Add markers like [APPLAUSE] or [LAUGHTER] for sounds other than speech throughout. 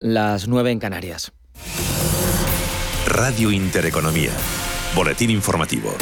las 9 en Canarias. Radio Intereconomía. Boletín informativo.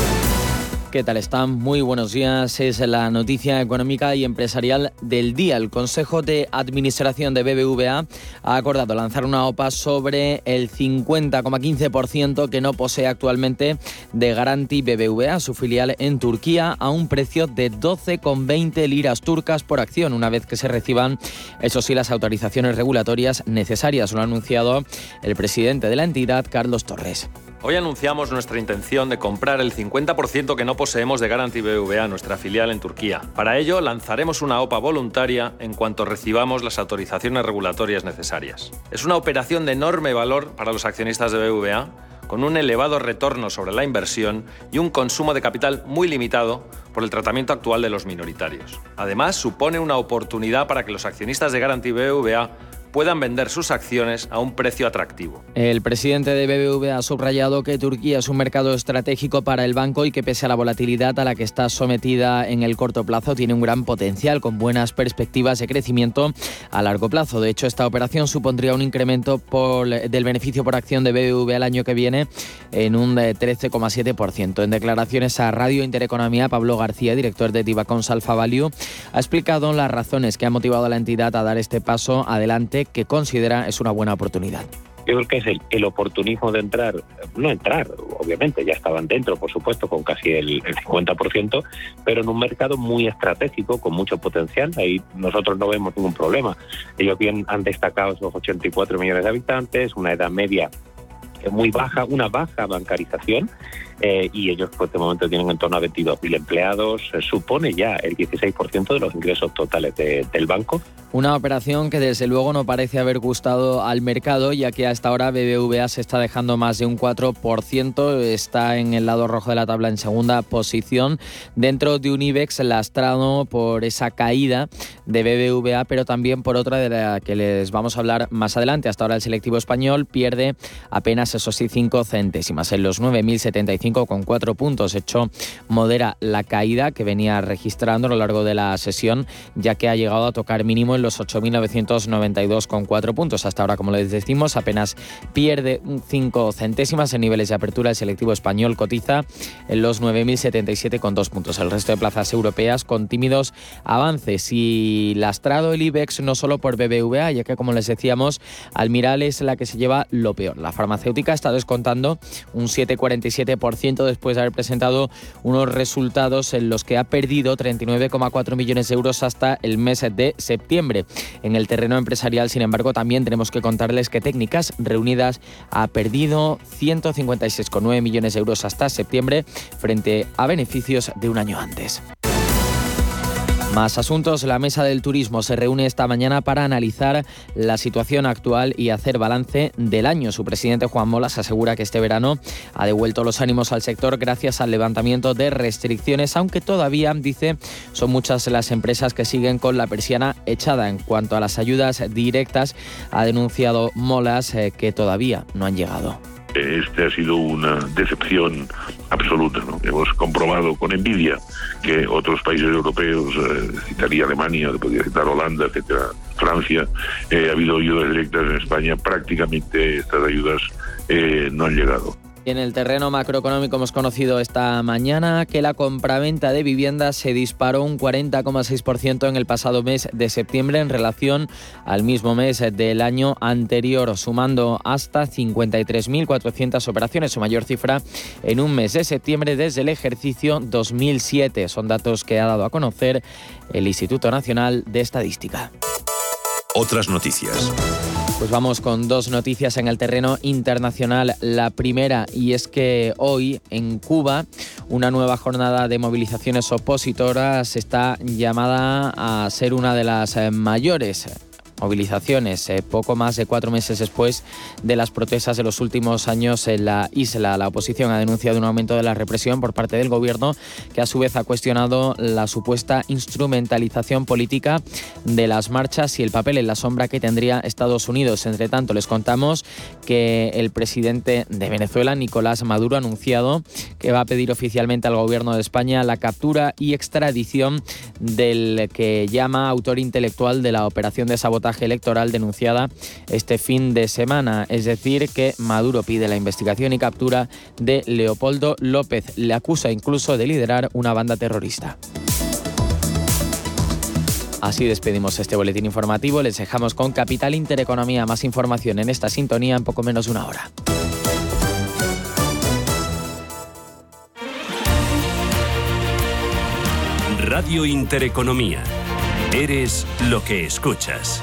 ¿Qué tal están? Muy buenos días. Es la noticia económica y empresarial del día. El Consejo de Administración de BBVA ha acordado lanzar una OPA sobre el 50,15% que no posee actualmente de Garanti BBVA, su filial en Turquía, a un precio de 12,20 liras turcas por acción, una vez que se reciban, eso sí, las autorizaciones regulatorias necesarias. Lo ha anunciado el presidente de la entidad, Carlos Torres. Hoy anunciamos nuestra intención de comprar el 50% que no poseemos de Garanti BBVA, nuestra filial en Turquía. Para ello, lanzaremos una OPA voluntaria en cuanto recibamos las autorizaciones regulatorias necesarias. Es una operación de enorme valor para los accionistas de BBVA, con un elevado retorno sobre la inversión y un consumo de capital muy limitado por el tratamiento actual de los minoritarios. Además, supone una oportunidad para que los accionistas de Garanti BBVA puedan vender sus acciones a un precio atractivo. El presidente de BBVA ha subrayado que Turquía es un mercado estratégico para el banco y que pese a la volatilidad a la que está sometida en el corto plazo tiene un gran potencial con buenas perspectivas de crecimiento a largo plazo. De hecho, esta operación supondría un incremento del beneficio por acción de BBVA el año que viene en un 13,7%. En declaraciones a Radio Intereconomía, Pablo García, director de Divacons Alfa Value, ha explicado las razones que han motivado a la entidad a dar este paso adelante que considera es una buena oportunidad. Yo creo que es el, oportunismo de entrar, no entrar, obviamente, ya estaban dentro, por supuesto, con casi el, el 50%, pero en un mercado muy estratégico, con mucho potencial. Ahí nosotros no vemos ningún problema. Ellos bien han destacado esos 84 millones de habitantes, una edad media muy baja, una baja bancarización eh, y ellos pues de momento tienen en torno a 22.000 empleados, supone ya el 16% de los ingresos totales del banco. Una operación que desde luego no parece haber gustado al mercado, ya que hasta ahora BBVA se está dejando más de un 4%, está en el lado rojo de la tabla en segunda posición, dentro de un IBEX lastrado por esa caída de BBVA, pero también por otra de la que les vamos a hablar más adelante. Hasta ahora el selectivo español pierde apenas, eso sí, 5 centésimas en los 9.075 con cuatro puntos. Hecho modera la caída que venía registrando a lo largo de la sesión, ya que ha llegado a tocar mínimo en los 8.992 con cuatro puntos. Hasta ahora, como les decimos, apenas pierde cinco centésimas en niveles de apertura. El selectivo español cotiza en los 9.077 con dos puntos. El resto de plazas europeas con tímidos avances y lastrado el IBEX no solo por BBVA, ya que como les decíamos, Almiral es la que se lleva lo peor. La farmacéutica está descontando un 7,47% después de haber presentado unos resultados en los que ha perdido 39,4 millones de euros hasta el mes de septiembre. En el terreno empresarial, sin embargo, también tenemos que contarles que Técnicas Reunidas ha perdido 156,9 millones de euros hasta septiembre frente a beneficios de un año antes. Más asuntos. La Mesa del Turismo se reúne esta mañana para analizar la situación actual y hacer balance del año. Su presidente Juan Molas asegura que este verano ha devuelto los ánimos al sector gracias al levantamiento de restricciones, aunque todavía, dice, son muchas las empresas que siguen con la persiana echada. En cuanto a las ayudas directas, ha denunciado Molas eh, que todavía no han llegado. Este ha sido una decepción absoluta. Hemos comprobado con envidia que otros países europeos, eh, citaría Alemania, podría citar Holanda, etcétera, Francia, eh, ha habido ayudas directas en España. Prácticamente estas ayudas eh, no han llegado. En el terreno macroeconómico hemos conocido esta mañana que la compraventa de viviendas se disparó un 40,6% en el pasado mes de septiembre en relación al mismo mes del año anterior, sumando hasta 53.400 operaciones, su mayor cifra en un mes de septiembre desde el ejercicio 2007. Son datos que ha dado a conocer el Instituto Nacional de Estadística. Otras noticias. Pues vamos con dos noticias en el terreno internacional. La primera, y es que hoy en Cuba una nueva jornada de movilizaciones opositoras está llamada a ser una de las eh, mayores movilizaciones, eh, poco más de cuatro meses después de las protestas de los últimos años en la isla. La oposición ha denunciado un aumento de la represión por parte del gobierno, que a su vez ha cuestionado la supuesta instrumentalización política de las marchas y el papel en la sombra que tendría Estados Unidos. Entre tanto, les contamos que el presidente de Venezuela, Nicolás Maduro, ha anunciado que va a pedir oficialmente al gobierno de España la captura y extradición del que llama autor intelectual de la operación de sabotaje electoral denunciada este fin de semana. Es decir, que Maduro pide la investigación y captura de Leopoldo López. Le acusa incluso de liderar una banda terrorista. Así despedimos este boletín informativo. Les dejamos con Capital Intereconomía. Más información en esta sintonía en poco menos de una hora. Radio Intereconomía. Eres lo que escuchas.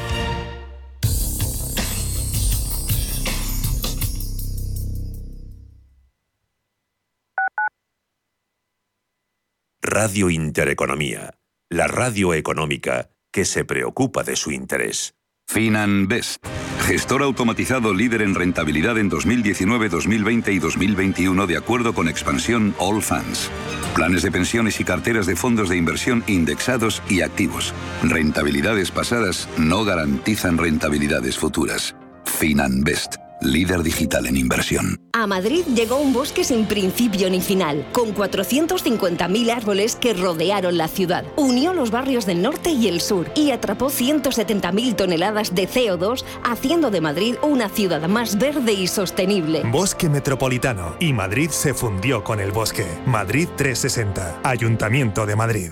Radio Intereconomía la radio económica que se preocupa de su interés. FinanBest, gestor automatizado líder en rentabilidad en 2019, 2020 y 2021 de acuerdo con expansión All Funds. Planes de pensiones y carteras de fondos de inversión indexados y activos. Rentabilidades pasadas no garantizan rentabilidades futuras. FinanBest líder digital en inversión. A Madrid llegó un bosque sin principio ni final, con 450.000 árboles que rodearon la ciudad. Unió los barrios del norte y el sur y atrapó 170.000 toneladas de CO2, haciendo de Madrid una ciudad más verde y sostenible. Bosque Metropolitano y Madrid se fundió con el bosque. Madrid 360, Ayuntamiento de Madrid.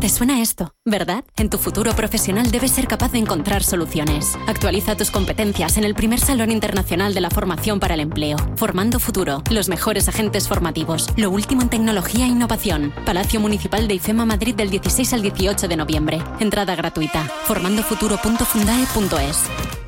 ¿Te suena esto? ¿Verdad? En tu futuro profesional debes ser capaz de encontrar soluciones. Actualiza tus competencias en el primer Salón Internacional de la Formación para el Empleo. Formando Futuro, los mejores agentes formativos, lo último en tecnología e innovación. Palacio Municipal de IFEMA Madrid del 16 al 18 de noviembre. Entrada gratuita. formandofuturo.fundae.es.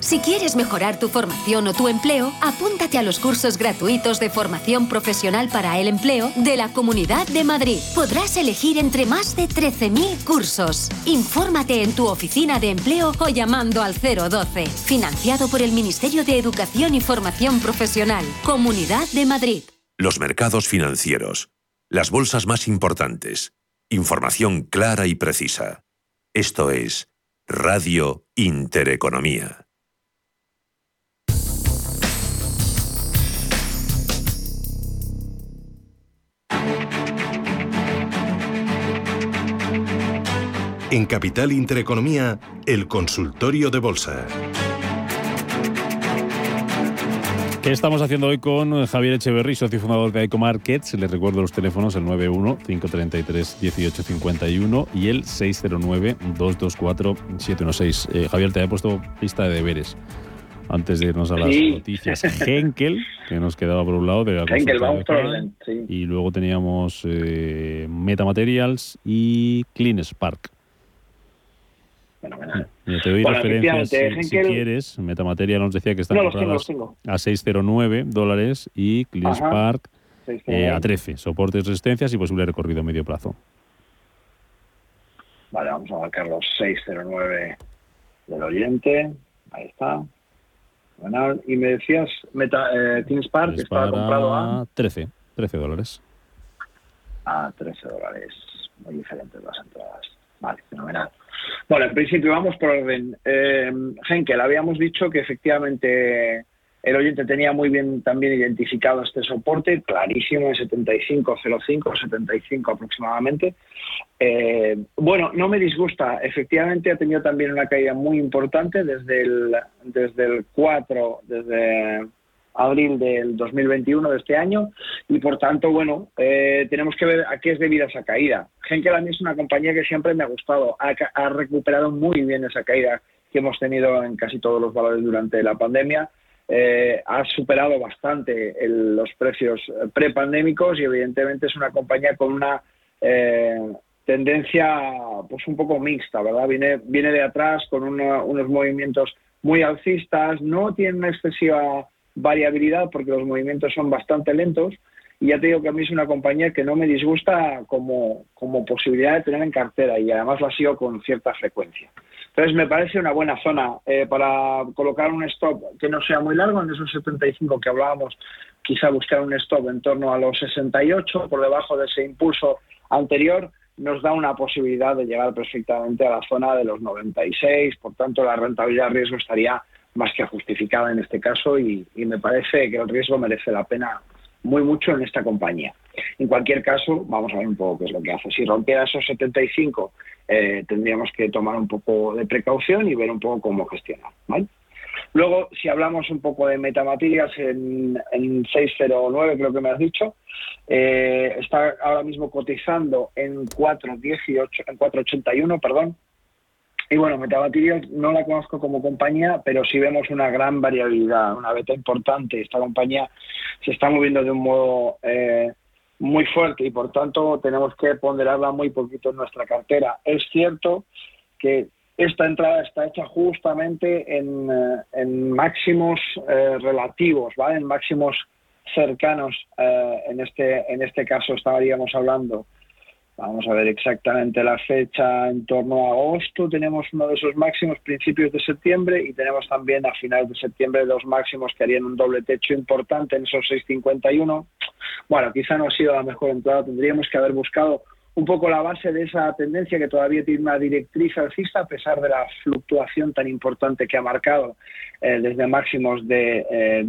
si quieres mejorar tu formación o tu empleo, apúntate a los cursos gratuitos de formación profesional para el empleo de la Comunidad de Madrid. Podrás elegir entre más de 13.000 cursos. Infórmate en tu oficina de empleo o llamando al 012. Financiado por el Ministerio de Educación y Formación Profesional. Comunidad de Madrid. Los mercados financieros. Las bolsas más importantes. Información clara y precisa. Esto es Radio Intereconomía. En Capital Intereconomía, el consultorio de bolsa. ¿Qué estamos haciendo hoy con Javier Echeverry, socio fundador de Ecomarkets? Les recuerdo los teléfonos, el 91-533-1851 y el 609-224-716. Eh, Javier, te había puesto lista de deberes antes de irnos a las noticias. Henkel, que nos quedaba por un lado de Henkel, vamos sí. Y luego teníamos eh, Metamaterials y Clean Spark. Fenomenal. te doy referencias si, quieres. Metamateria nos decía que están compradas a 6,09 dólares y CleanSpark eh, a 13. Soportes, resistencias y posible recorrido a medio plazo. Vale, vamos a marcar los 6,09 del oyente. Ahí está. Bueno, y me decías, Meta, eh, CleanSpark, que estaba comprado a... 13, 13 dólares. A 13 dólares. Muy diferentes las entradas. Vale, fenomenal. Bueno, en principio vamos por orden. Eh, Henkel, habíamos dicho que efectivamente el oyente tenía muy bien también identificado este soporte, clarísimo, en 75.05, 75 aproximadamente. Eh, bueno, no me disgusta, efectivamente ha tenido también una caída muy importante desde el, desde el 4, desde abril del 2021 de este año y por tanto, bueno, eh, tenemos que ver a qué es debida esa caída. Henkel a mí es una compañía que siempre me ha gustado, ha, recuperado muy bien esa caída que hemos tenido en casi todos los valores durante la pandemia. Eh, ha superado bastante los precios prepandémicos y evidentemente es una compañía con una eh, tendencia pues un poco mixta, ¿verdad? Viene, viene de atrás con unos movimientos muy alcistas, no tiene una excesiva variabilidad porque los movimientos son bastante lentos y ya te digo que a mí es una compañía que no me disgusta como, como posibilidad de tener en cartera y además lo ha sido con cierta frecuencia. Entonces me parece una buena zona eh, para colocar un stop que no sea muy largo, en esos 75 que hablábamos, quizá buscar un stop en torno a los 68, por debajo de ese impulso anterior, nos da una posibilidad de llegar perfectamente a la zona de los 96, por tanto la rentabilidad de riesgo estaría más que justificada en este caso y, me parece que el riesgo merece la pena muy mucho en esta compañía. En cualquier caso, vamos a ver un poco qué es lo que hace. Si rompiera esos 75, eh, tendríamos que tomar un poco de precaución y ver un poco cómo gestionar. Luego, si hablamos un poco de metamaterias en, en 609, creo que me has dicho, eh, está ahora mismo cotizando en 418, en 481, perdón, y bueno, Metabaterials no la conozco como compañía, pero sí vemos una gran variabilidad, una beta importante. Esta compañía se está moviendo de un modo eh, muy fuerte y por tanto tenemos que ponderarla muy poquito en nuestra cartera. Es cierto que esta entrada está hecha justamente en, eh, máximos eh, relativos, ¿vale? En máximos cercanos. en este en este caso estaríamos hablando Vamos a ver exactamente la fecha, en torno a agosto tenemos uno de esos máximos principios de septiembre y tenemos también a finales de septiembre dos máximos que harían un doble techo importante en esos 6.51. Bueno, quizá no ha sido la mejor entrada, tendríamos que haber buscado un poco la base de esa tendencia que todavía tiene una directriz alcista a pesar de la fluctuación tan importante que ha marcado eh, desde máximos de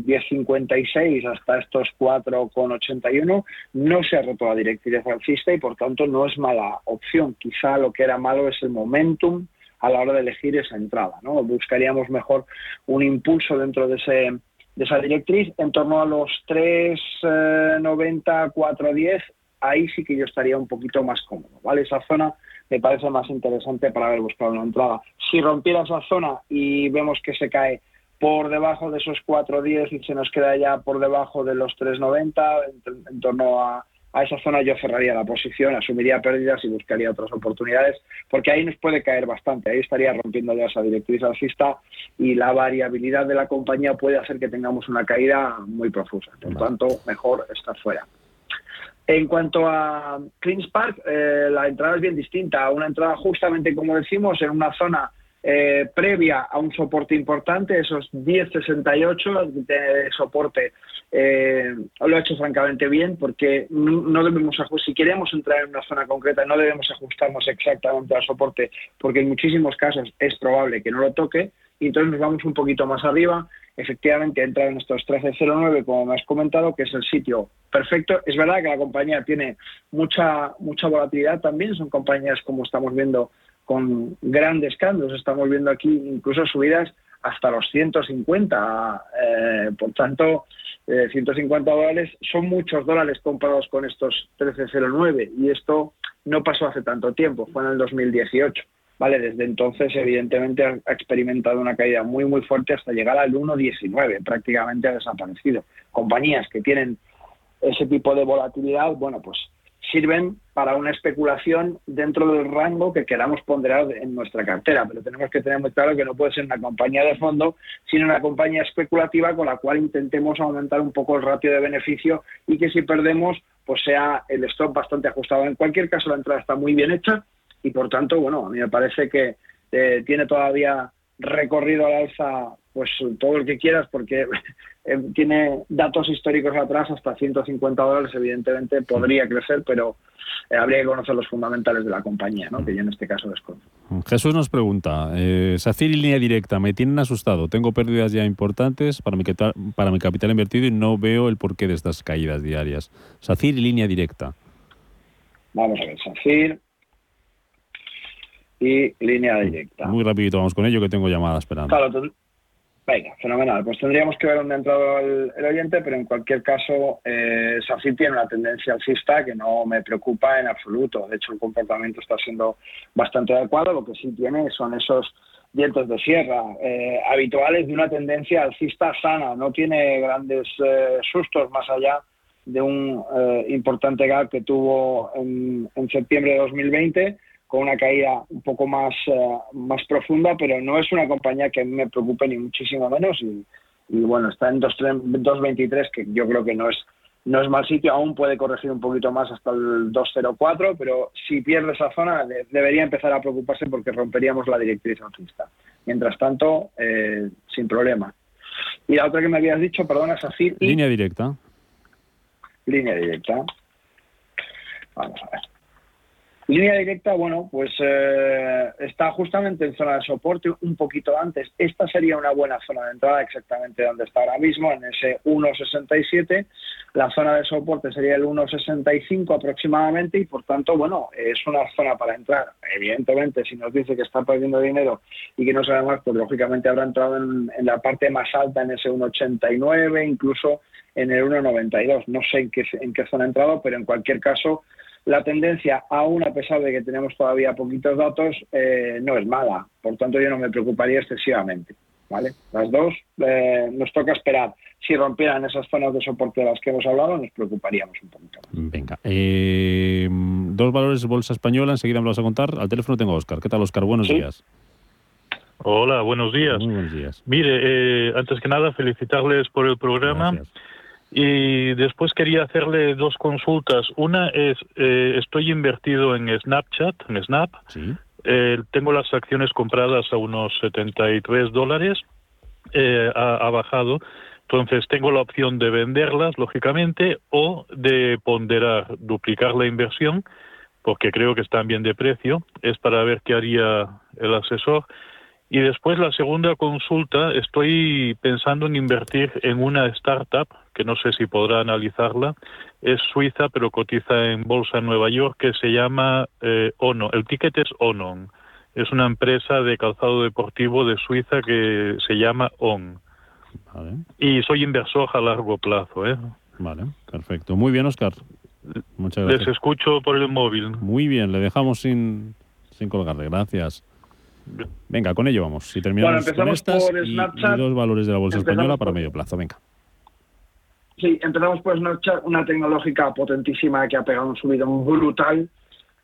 10.56 eh, hasta estos 4.81 no se ha roto la directriz alcista y por tanto no es mala opción. Quizá lo que era malo es el momentum a la hora de elegir esa entrada. ¿no? Buscaríamos mejor un impulso dentro de ese de esa directriz en torno a los 3.90, 4.10 ahí sí que yo estaría un poquito más cómodo, ¿vale? Esa zona me parece más interesante para haber buscado una entrada. Si rompiera esa zona y vemos que se cae por debajo de esos 4.10 y se nos queda ya por debajo de los 3.90, en, torno a, esa zona yo cerraría la posición, asumiría pérdidas y buscaría otras oportunidades, porque ahí nos puede caer bastante, ahí estaría rompiendo ya esa directriz alcista y la variabilidad de la compañía puede hacer que tengamos una caída muy profusa. Por tanto, mejor estar fuera. En cuanto a Queen's Park, eh, la entrada es bien distinta. Una entrada justamente, como decimos, en una zona eh, previa a un soporte importante, esos 10.68 de soporte, eh, lo ha hecho francamente bien porque no debemos, si queremos entrar en una zona concreta, no debemos ajustarnos exactamente al soporte porque en muchísimos casos es probable que no lo toque y entonces nos vamos un poquito más arriba efectivamente entra en estos 1309, como me has comentado, que es el sitio perfecto. Es verdad que la compañía tiene mucha, mucha volatilidad también, son compañías como estamos viendo con grandes cambios, estamos viendo aquí incluso subidas hasta los 150, eh, por tanto, 150 eh, dólares son muchos dólares comparados con estos 1309 y esto no pasó hace tanto tiempo, fue en el 2018. ¿Vale? Desde entonces, evidentemente, ha experimentado una caída muy, muy fuerte hasta llegar al 1,19, prácticamente ha desaparecido. Compañías que tienen ese tipo de volatilidad, bueno, pues sirven para una especulación dentro del rango que queramos ponderar en nuestra cartera, pero tenemos que tener muy claro que no puede ser una compañía de fondo, sino una compañía especulativa con la cual intentemos aumentar un poco el ratio de beneficio y que si perdemos, pues sea el stop bastante ajustado. En cualquier caso, la entrada está muy bien hecha, y por tanto, bueno, a mí me parece que eh, tiene todavía recorrido al alza pues todo el que quieras porque [LAUGHS] eh, tiene datos históricos atrás hasta 150 dólares evidentemente podría crecer pero eh, habría que conocer los fundamentales de la compañía ¿no? que yo en este caso desconozco. Jesús nos pregunta eh, SACIR y línea directa me tienen asustado tengo pérdidas ya importantes para mi, para mi capital invertido y no veo el porqué de estas caídas diarias. SACIR y línea directa. Vamos a ver SACIR y línea directa. Muy rapidito vamos con ello que tengo llamada esperando. Claro, venga, fenomenal. Pues tendríamos que ver dónde ha entrado el, oyente, pero en cualquier caso, eh, SACI tiene una tendencia alcista que no me preocupa en absoluto. De hecho, el comportamiento está siendo bastante adecuado. Lo que sí tiene son esos dientes de sierra eh, habituales de una tendencia alcista sana. No tiene grandes eh, sustos más allá de un eh, importante gap que tuvo en, en septiembre de 2020 con una caída un poco más, eh, más profunda, pero no es una compañía que me preocupe ni muchísimo menos y, bueno, está en 2.23, que yo creo que no es no es mal sitio, aún puede corregir un poquito más hasta el 204, pero si pierde esa zona debería empezar a preocuparse porque romperíamos la directriz alcista. Mientras tanto, eh, sin problema. Y la otra que me habías dicho, perdona, es así. Línea directa. Línea directa. Vamos a ver. Línea directa, bueno, pues eh, está justamente en zona de soporte un poquito antes. Esta sería una buena zona de entrada, exactamente donde está ahora mismo, en ese 1,67. La zona de soporte sería el 1,65 aproximadamente y por tanto, bueno, es una zona para entrar. Evidentemente, si nos dice que está perdiendo dinero y que no sabe más, pues lógicamente habrá entrado en, la parte más alta, en ese 1,89, incluso en el 1,92. No sé en qué, en qué zona ha entrado, pero en cualquier caso la tendencia, aún a pesar de que tenemos todavía poquitos datos, eh, no es mala. Por tanto, yo no me preocuparía excesivamente. ¿vale? Las dos eh, nos toca esperar. Si rompieran esas zonas de soporte de las que hemos hablado, nos preocuparíamos un poquito. Venga. Eh, dos valores bolsa española, enseguida me lo vas a contar. Al teléfono tengo a Oscar. ¿Qué tal, Oscar? Buenos días. Hola, buenos días. Muy buenos días. Mire, antes que nada, felicitarles por el programa. Gracias. Y después quería hacerle dos consultas. Una es, eh, estoy invertido en Snapchat, en Snap. Eh, tengo las acciones compradas a unos 73 dólares. Eh, ha, bajado. Entonces tengo la opción de venderlas, lógicamente, o de ponderar, duplicar la inversión, porque creo que están bien de precio. Es para ver qué haría el asesor. Y después la segunda consulta, estoy pensando en invertir en una startup, que no sé si podrá analizarla, es suiza pero cotiza en bolsa en Nueva York, que se llama eh, Ono. El ticket es Onon. Es una empresa de calzado deportivo de Suiza que se llama ON. Y soy inversor a largo plazo. ¿eh? Vale, perfecto. Muy bien, Oscar. Muchas gracias. Les escucho por el móvil. Muy bien, le dejamos sin, sin colgarle. Gracias. Venga, con ello vamos. Si terminamos con estas y, dos valores de la bolsa española para medio plazo. Venga. Sí, empezamos por Snapchat, una tecnológica potentísima que ha pegado un subidón brutal.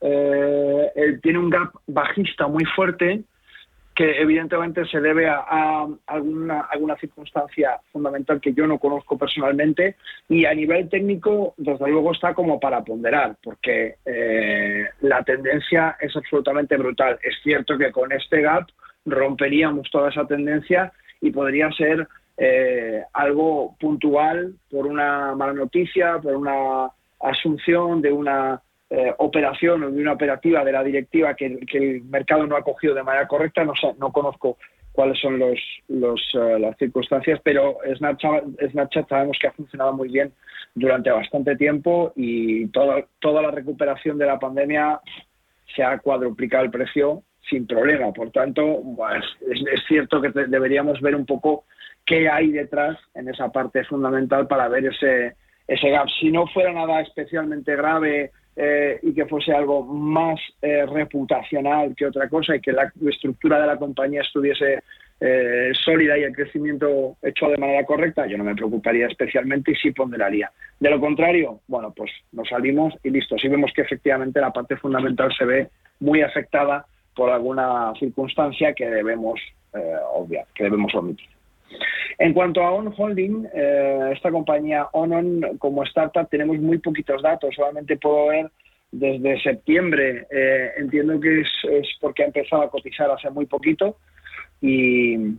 Eh, tiene un gap bajista muy fuerte que evidentemente se debe a, alguna, alguna circunstancia fundamental que yo no conozco personalmente y a nivel técnico, desde luego, está como para ponderar, porque eh, la tendencia es absolutamente brutal. Es cierto que con este gap romperíamos toda esa tendencia y podría ser eh, algo puntual por una mala noticia, por una asunción de una eh, operación o de una operativa de la directiva que, el mercado no ha cogido de manera correcta. No, sé, no conozco cuáles son los, eh, las circunstancias, pero Snapchat, Snapchat sabemos que ha funcionado muy bien durante bastante tiempo y toda, toda la recuperación de la pandemia se ha cuadruplicado el precio sin problema. Por tanto, es, es, cierto que deberíamos ver un poco qué hay detrás en esa parte fundamental para ver ese, ese gap. Si no fuera nada especialmente grave, eh, y que fuese algo más eh, reputacional que otra cosa y que la estructura de la compañía estuviese eh, sólida y el crecimiento hecho de manera correcta, yo no me preocuparía especialmente y sí ponderaría. De lo contrario, bueno, pues nos salimos y listo. Si vemos que efectivamente la parte fundamental se ve muy afectada por alguna circunstancia que debemos obviar, que debemos omitir. En cuanto a On Holding, eh, esta compañía ONON como startup tenemos muy poquitos datos, solamente puedo ver desde septiembre. Eh, entiendo que es, porque ha empezado a cotizar hace muy poquito y,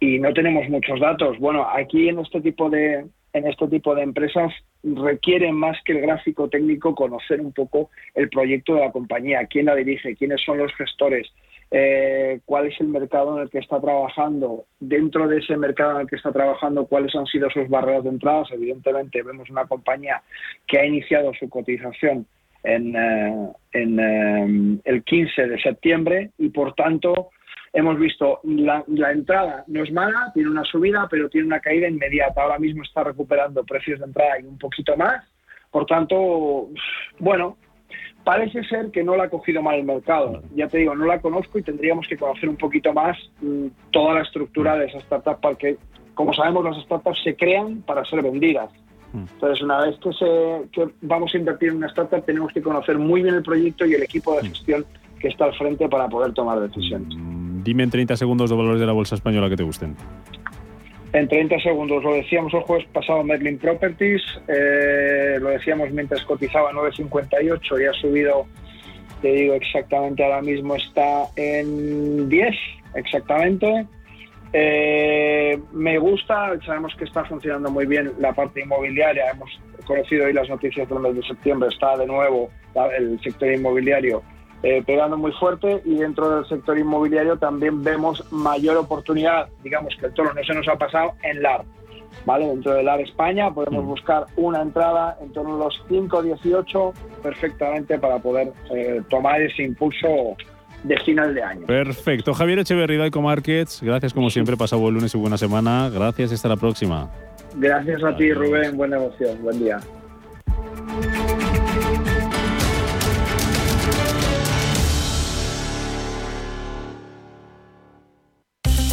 no tenemos muchos datos. Bueno, aquí en este tipo de en este tipo de empresas requiere más que el gráfico técnico conocer un poco el proyecto de la compañía, quién la dirige, quiénes son los gestores, eh, cuál es el mercado en el que está trabajando, dentro de ese mercado en el que está trabajando, cuáles han sido sus barreras de entradas. Evidentemente, vemos una compañía que ha iniciado su cotización en, eh, eh, el 15 de septiembre y, por tanto, hemos visto la, la, entrada no es mala, tiene una subida, pero tiene una caída inmediata. Ahora mismo está recuperando precios de entrada y un poquito más. Por tanto, bueno, Parece ser que no la ha cogido mal el mercado. Ya te digo, no la conozco y tendríamos que conocer un poquito más mm, toda la estructura de esa startup, porque, como sabemos, las startups se crean para ser vendidas. Mm. Entonces, una vez que, se, vamos a invertir en una startup, tenemos que conocer muy bien el proyecto y el equipo de mm. gestión que está al frente para poder tomar decisiones. Dime en 30 segundos los valores de la bolsa española que te gusten. En 30 segundos, lo decíamos el jueves pasado, Merlin Properties, eh, lo decíamos mientras cotizaba 9.58 y ha subido, te digo exactamente, ahora mismo está en 10, exactamente. Eh, me gusta, sabemos que está funcionando muy bien la parte inmobiliaria, hemos conocido hoy las noticias del mes de septiembre, está de nuevo el sector inmobiliario eh, pegando muy fuerte y dentro del sector inmobiliario también vemos mayor oportunidad, digamos que el toro no se nos ha pasado en LAR. ¿Vale? Dentro de LAR España podemos mm. buscar una entrada en torno a los 5-18 perfectamente para poder eh, tomar ese impulso de final de año. Perfecto. Javier Echeverría, Ico Markets, gracias como siempre, pasado buen lunes y buena semana. Gracias y hasta la próxima. Gracias a ti, Rubén. Buen negocio. Buen día.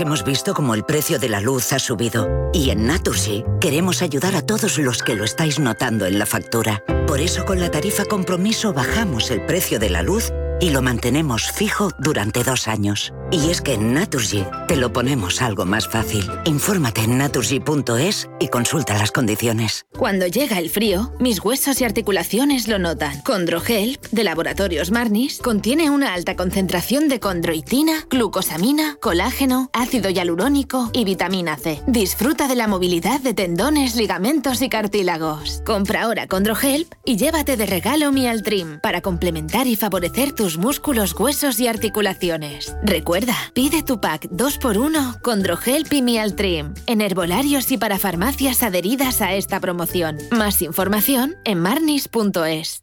Hemos visto cómo el precio de la luz ha subido y en Naturgy queremos ayudar a todos los que lo estáis notando en la factura. Por eso con la tarifa compromiso bajamos el precio de la luz y lo mantenemos fijo durante dos años. Y es que en Naturgy te lo ponemos algo más fácil. Infórmate en naturgy.es y consulta las condiciones. Cuando llega el frío, mis huesos y articulaciones lo notan. Condrohelp, de Laboratorios Marnis, contiene una alta concentración de condroitina, glucosamina, colágeno, ácido hialurónico y vitamina C. Disfruta de la movilidad de tendones, ligamentos y cartílagos. Compra ahora Condrohelp y llévate de regalo Mialtrim para complementar y favorecer tus músculos, huesos y articulaciones. Recuerda, pide tu pack 2x1 con Drogel Pimial Trim en herbolarios y para farmacias adheridas a esta promoción. Más información en marnis.es.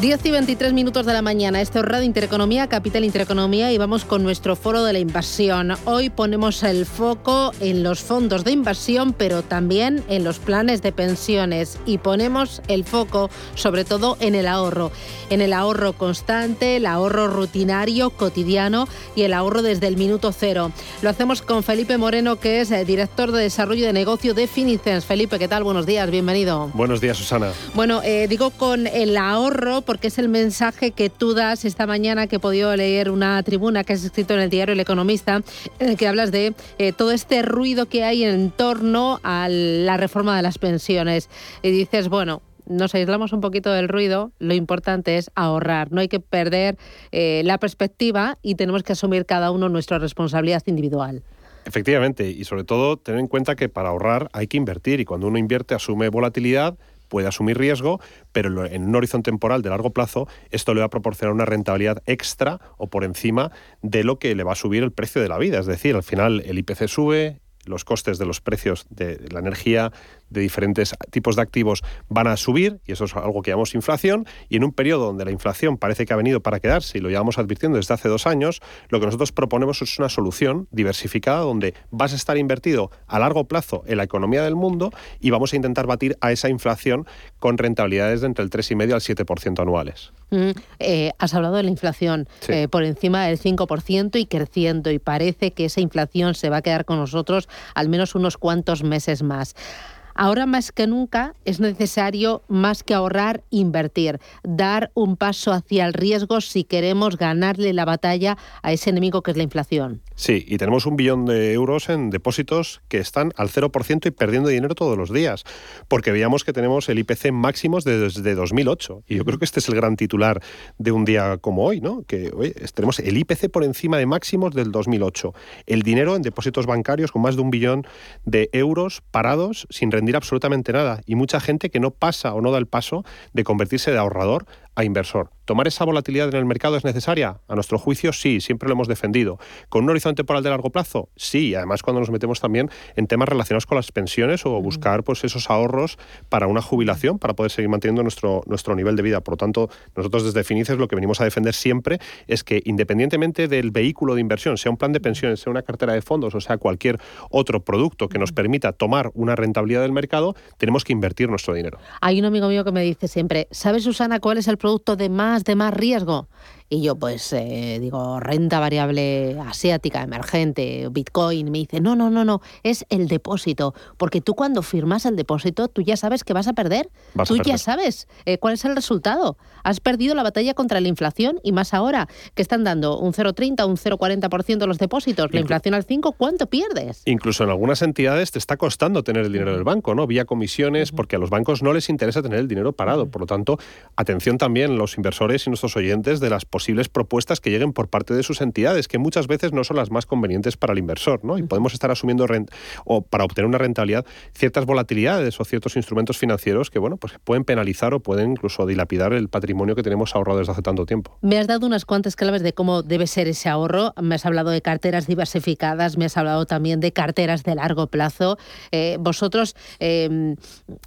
10 y 23 minutos de la mañana. Esto es Radio Intereconomía, Capital Intereconomía y vamos con nuestro foro de la inversión. Hoy ponemos el foco en los fondos de inversión, pero también en los planes de pensiones y ponemos el foco sobre todo en el ahorro. En el ahorro constante, el ahorro rutinario, cotidiano y el ahorro desde el minuto cero. Lo hacemos con Felipe Moreno, que es eh, director de desarrollo de negocio de Finicens. Felipe, ¿qué tal? Buenos días, bienvenido. Buenos días, Susana. Bueno, eh, digo con el ahorro porque es el mensaje que tú das esta mañana que he podido leer una tribuna que has escrito en el diario El Economista, en el que hablas de eh, todo este ruido que hay en torno a la reforma de las pensiones. Y dices, bueno, nos aislamos un poquito del ruido, lo importante es ahorrar, no hay que perder eh, la perspectiva y tenemos que asumir cada uno nuestra responsabilidad individual. Efectivamente, y sobre todo tener en cuenta que para ahorrar hay que invertir y cuando uno invierte asume volatilidad, puede asumir riesgo, pero en un horizonte temporal de largo plazo esto le va a proporcionar una rentabilidad extra o por encima de lo que le va a subir el precio de la vida. Es decir, al final el IPC sube, los costes de los precios de la energía de diferentes tipos de activos van a subir, y eso es algo que llamamos inflación, y en un periodo donde la inflación parece que ha venido para quedarse, y lo llevamos advirtiendo desde hace dos años, lo que nosotros proponemos es una solución diversificada donde vas a estar invertido a largo plazo en la economía del mundo y vamos a intentar batir a esa inflación con rentabilidades de entre el 3,5 al 7% anuales. Mm, eh, has hablado de la inflación eh, por encima del 5% y creciendo, y parece que esa inflación se va a quedar con nosotros al menos unos cuantos meses más. Ahora más que nunca es necesario, más que ahorrar, invertir, dar un paso hacia el riesgo si queremos ganarle la batalla a ese enemigo que es la inflación. Sí, y tenemos un billón de euros en depósitos que están al 0% y perdiendo dinero todos los días, porque veíamos que tenemos el IPC máximos desde 2008. Y yo creo que este es el gran titular de un día como hoy, ¿no? Que tenemos el IPC por encima de máximos del 2008. El dinero en depósitos bancarios con más de un billón de euros parados sin rendir absolutamente nada. Y mucha gente que no pasa o no da el paso de convertirse de ahorrador a inversor. ¿Tomar esa volatilidad en el mercado es necesaria? A nuestro juicio, sí, siempre lo hemos defendido. ¿Con un horizonte temporal de largo plazo? Sí, además cuando nos metemos también en temas relacionados con las pensiones o buscar pues, esos ahorros para una jubilación, para poder seguir manteniendo nuestro, nuestro nivel de vida. Por lo tanto, nosotros desde Finices lo que venimos a defender siempre es que independientemente del vehículo de inversión, sea un plan de pensiones, sea una cartera de fondos o sea cualquier otro producto que nos permita tomar una rentabilidad del mercado, tenemos que invertir nuestro dinero. Hay un amigo mío que me dice siempre, ¿sabes Susana cuál es el producto de más, de más riesgo. Y yo pues eh, digo, renta variable asiática, emergente, Bitcoin, me dice, no, no, no, no, es el depósito, porque tú cuando firmas el depósito, tú ya sabes que vas a perder, tú ya sabes eh, cuál es el resultado. Has perdido la batalla contra la inflación y más ahora que están dando un 0,30, un 0,40% los depósitos, la inflación al 5, ¿cuánto pierdes? Incluso en algunas entidades te está costando tener el dinero del banco, ¿no? Vía comisiones, porque a los bancos no les interesa tener el dinero parado. Por lo tanto, atención también los inversores y nuestros oyentes de las posibles propuestas que lleguen por parte de sus entidades, que muchas veces no son las más convenientes para el inversor, ¿no? Y podemos estar asumiendo o para obtener una rentabilidad ciertas volatilidades o ciertos instrumentos financieros que, bueno, pues pueden penalizar o pueden incluso dilapidar el patrimonio que tenemos ahorrado desde hace tanto tiempo. Me has dado unas cuantas claves de cómo debe ser ese ahorro. Me has hablado de carteras diversificadas, me has hablado también de carteras de largo plazo. Eh, vosotros, em,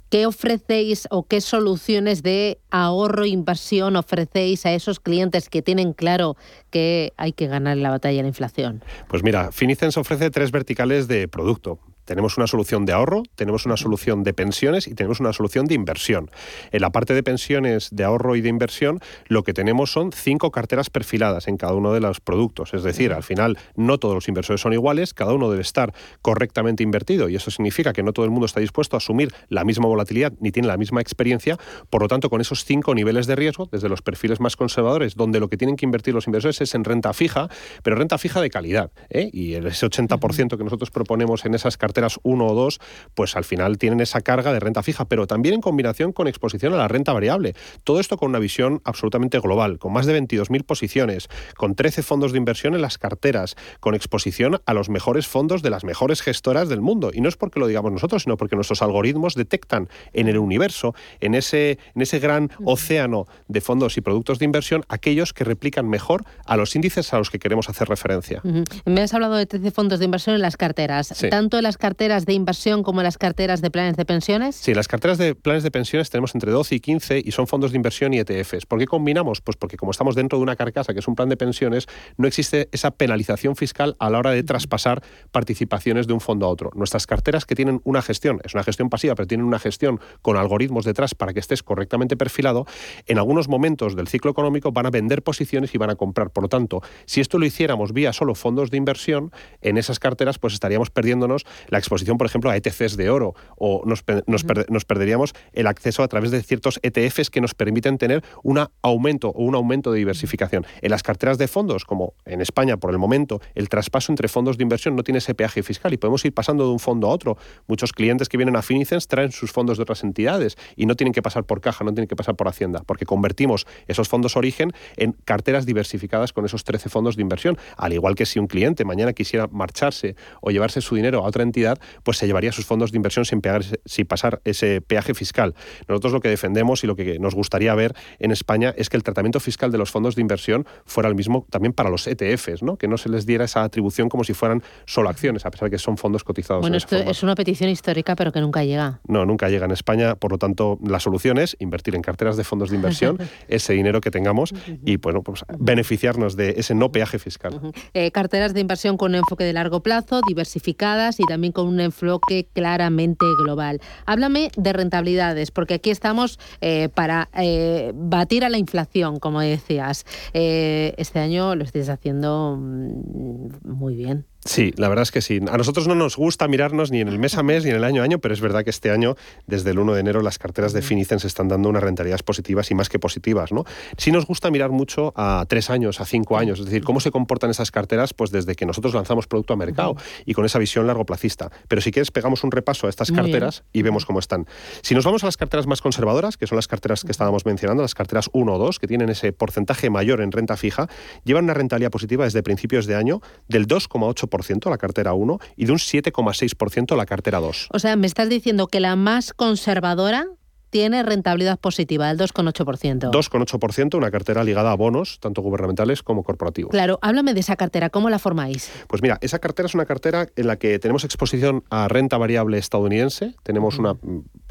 ¿qué ofrecéis o qué soluciones de ahorro inversión ofrecéis a esos clientes que tienen claro que hay que ganar la batalla de la inflación? Pues mira, Finicens ofrece tres verticales de producto. Tenemos una solución de ahorro, tenemos una solución de pensiones y tenemos una solución de inversión. En la parte de pensiones, de ahorro y de inversión, lo que tenemos son cinco carteras perfiladas en cada uno de los productos. Es decir, al final no todos los inversores son iguales, cada uno debe estar correctamente invertido y eso significa que no todo el mundo está dispuesto a asumir la misma volatilidad ni tiene la misma experiencia. Por lo tanto, con esos cinco niveles de riesgo, desde los perfiles más conservadores, donde lo que tienen que invertir los inversores es en renta fija, pero renta fija de calidad. ¿eh? Y ese 80% que nosotros proponemos en esas carteras carteras 1 o 2, pues al final tienen esa carga de renta fija, pero también en combinación con exposición a la renta variable. Todo esto con una visión absolutamente global, con más de 22.000 posiciones, con 13 fondos de inversión en las carteras, con exposición a los mejores fondos de las mejores gestoras del mundo. Y no es porque lo digamos nosotros, sino porque nuestros algoritmos detectan en el universo, en ese, en ese gran océano de fondos y productos de inversión, aquellos que replican mejor a los índices a los que queremos hacer referencia. Me has hablado de 13 fondos de inversión en las carteras. Tanto en las carteras de inversión como las carteras de planes de pensiones? Sí, las carteras de planes de pensiones tenemos entre 12 y 15 y son fondos de inversión y ETFs. ¿Por qué combinamos? Pues porque como estamos dentro de una carcasa que es un plan de pensiones, no existe esa penalización fiscal a la hora de traspasar participaciones de un fondo a otro. Nuestras carteras que tienen una gestión, es una gestión pasiva, pero tienen una gestión con algoritmos detrás para que estés correctamente perfilado, en algunos momentos del ciclo económico van a vender posiciones y van a comprar. Por lo tanto, si esto lo hiciéramos vía solo fondos de inversión, en esas carteras pues estaríamos perdiéndonos la exposición, por ejemplo, a ETCs de oro o nos, nos, perderíamos el acceso a través de ciertos ETFs que nos permiten tener un aumento o un aumento de diversificación. En las carteras de fondos, como en España por el momento, el traspaso entre fondos de inversión no tiene ese peaje fiscal y podemos ir pasando de un fondo a otro. Muchos clientes que vienen a Finicens traen sus fondos de otras entidades y no tienen que pasar por caja, no tienen que pasar por Hacienda, porque convertimos esos fondos origen en carteras diversificadas con esos 13 fondos de inversión. Al igual que si un cliente mañana quisiera marcharse o llevarse su dinero a otra entidad, pues se llevaría sus fondos de inversión sin, pegar, sin pasar ese peaje fiscal. Nosotros lo que defendemos y lo que nos gustaría ver en España es que el tratamiento fiscal de los fondos de inversión fuera el mismo también para los ETFs, ¿no? que no se les diera esa atribución como si fueran solo acciones, a pesar de que son fondos cotizados. Bueno, esto es una petición histórica, pero que nunca llega. No, nunca llega en España, por lo tanto, la solución es invertir en carteras de fondos de inversión [LAUGHS] ese dinero que tengamos y bueno, pues beneficiarnos de ese no peaje fiscal. Eh, carteras de inversión con enfoque de largo plazo, diversificadas y también con un enfoque claramente global. Háblame de rentabilidades, porque aquí estamos eh, para eh, batir a la inflación, como decías. este año lo estáis haciendo mm, muy bien. Sí, la verdad es que sí. A nosotros no nos gusta mirarnos ni en el mes a mes ni en el año a año, pero es verdad que este año, desde el 1 de enero, las carteras de Finicen se están dando unas rentabilidades positivas y más que positivas. ¿no? Sí nos gusta mirar mucho a tres años, a cinco años, es decir, cómo se comportan esas carteras pues desde que nosotros lanzamos producto a mercado y con esa visión largo placista. Pero si quieres, pegamos un repaso a estas carteras y vemos cómo están. Si nos vamos a las carteras más conservadoras, que son las carteras que estábamos mencionando, las carteras 1 o 2, que tienen ese porcentaje mayor en renta fija, llevan una rentabilidad positiva desde principios de año del 2,8% la cartera 1 y de un 7,6% la cartera 2. O sea, me estás diciendo que la más conservadora tiene rentabilidad positiva, del 2,8%. 2,8%, una cartera ligada a bonos, tanto gubernamentales como corporativos. Claro, háblame de esa cartera, ¿cómo la formáis? Pues mira, esa cartera es una cartera en la que tenemos exposición a renta variable estadounidense, tenemos una,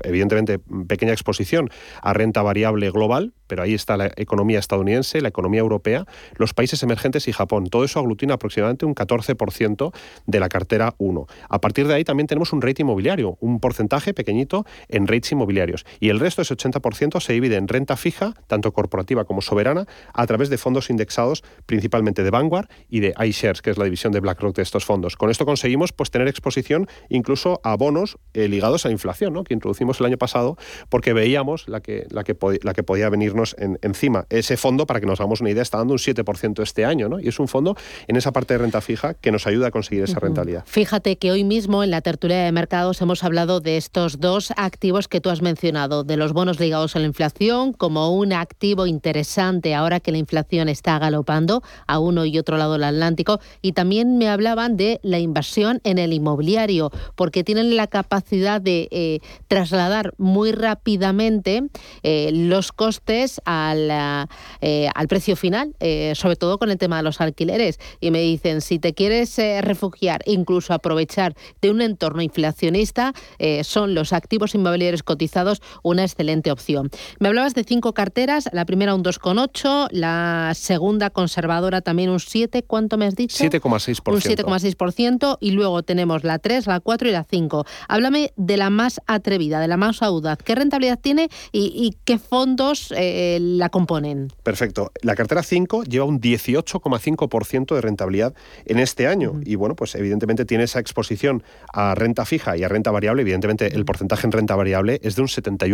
evidentemente, pequeña exposición a renta variable global, pero ahí está la economía estadounidense, la economía europea, los países emergentes y Japón. Todo eso aglutina aproximadamente un 14% de la cartera 1. A partir de ahí también tenemos un rate inmobiliario, un porcentaje pequeñito en rates inmobiliarios. Y el resto, ese 80%, se divide en renta fija, tanto corporativa como soberana, a través de fondos indexados principalmente de Vanguard y de iShares, que es la división de BlackRock de estos fondos. Con esto conseguimos pues, tener exposición incluso a bonos eh, ligados a la inflación, ¿no? que introducimos el año pasado, porque veíamos la que, la que, la que podía venirnos encima. Ese fondo, para que nos hagamos una idea, está dando un 7% este año, ¿no? y es un fondo en esa parte de renta fija que nos ayuda a conseguir esa rentabilidad. Fíjate que hoy mismo en la tertulia de mercados hemos hablado de estos dos activos que tú has mencionado de los bonos ligados a la inflación como un activo interesante ahora que la inflación está galopando a uno y otro lado del Atlántico. Y también me hablaban de la inversión en el inmobiliario, porque tienen la capacidad de eh, trasladar muy rápidamente eh, los costes al, eh, al precio final, sobre todo con el tema de los alquileres. Y me dicen, si te quieres refugiar, incluso aprovechar de un entorno inflacionista, son los activos inmobiliarios cotizados una excelente opción. Me hablabas de cinco carteras, la primera un 2,8, la segunda conservadora también un 7, ¿cuánto me has dicho? 7,6%. Un 7,6% y luego tenemos la 3, la 4 y la 5. Háblame de la más atrevida, de la más audaz. ¿Qué rentabilidad tiene y, qué fondos eh, la componen? Perfecto. La cartera 5 lleva un 18,5% de rentabilidad en este año y bueno, pues evidentemente tiene esa exposición a renta fija y a renta variable. Evidentemente el porcentaje en renta variable es de un 71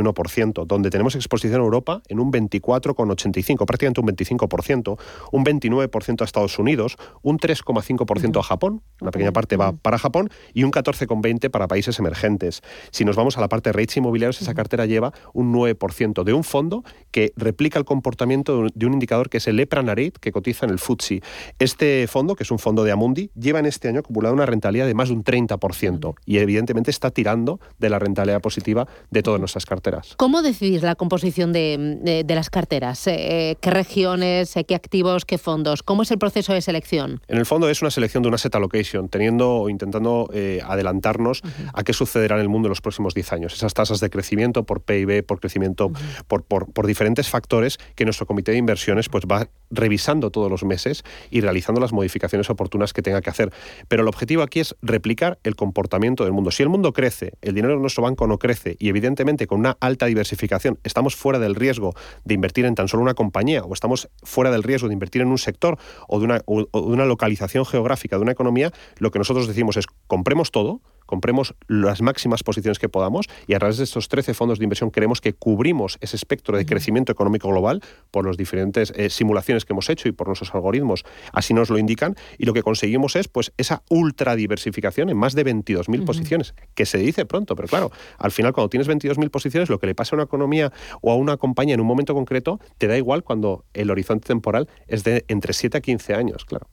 donde tenemos exposición a Europa en un 24,85%, prácticamente un 25%, un 29% a Estados Unidos, un 3,5% a Japón, una pequeña parte va para Japón, y un 14,20% para países emergentes. Si nos vamos a la parte de rates inmobiliarios, esa cartera lleva un 9% de un fondo que replica el comportamiento de un indicador que es el EPRA Nareit, que cotiza en el FTSE. Este fondo, que es un fondo de Amundi, lleva en este año acumulado una rentabilidad de más de un 30% y evidentemente está tirando de la rentabilidad positiva de todas nuestras carteras. ¿Cómo decidís la composición de, las carteras? Eh, ¿Qué regiones, eh, qué activos, qué fondos? ¿Cómo es el proceso de selección? En el fondo es una selección de una set allocation, teniendo o intentando eh, adelantarnos a qué sucederá en el mundo en los próximos 10 años. Esas tasas de crecimiento por PIB, por crecimiento, por, por, diferentes factores que nuestro comité de inversiones pues, va revisando todos los meses y realizando las modificaciones oportunas que tenga que hacer. Pero el objetivo aquí es replicar el comportamiento del mundo. Si el mundo crece, el dinero de nuestro banco no crece y evidentemente con una alta diversificación, estamos fuera del riesgo de invertir en tan solo una compañía o estamos fuera del riesgo de invertir en un sector o de una, o de una localización geográfica de una economía, lo que nosotros decimos es compremos todo, compremos las máximas posiciones que podamos y a través de estos 13 fondos de inversión creemos que cubrimos ese espectro de crecimiento económico global por las diferentes eh, simulaciones que hemos hecho y por nuestros algoritmos, así nos lo indican, y lo que conseguimos es pues esa ultra diversificación en más de 22.000 posiciones, que se dice pronto, pero claro, al final cuando tienes 22.000 posiciones, lo que le pasa a una economía o a una compañía en un momento concreto, te da igual cuando el horizonte temporal es de entre 7 a 15 años, claro.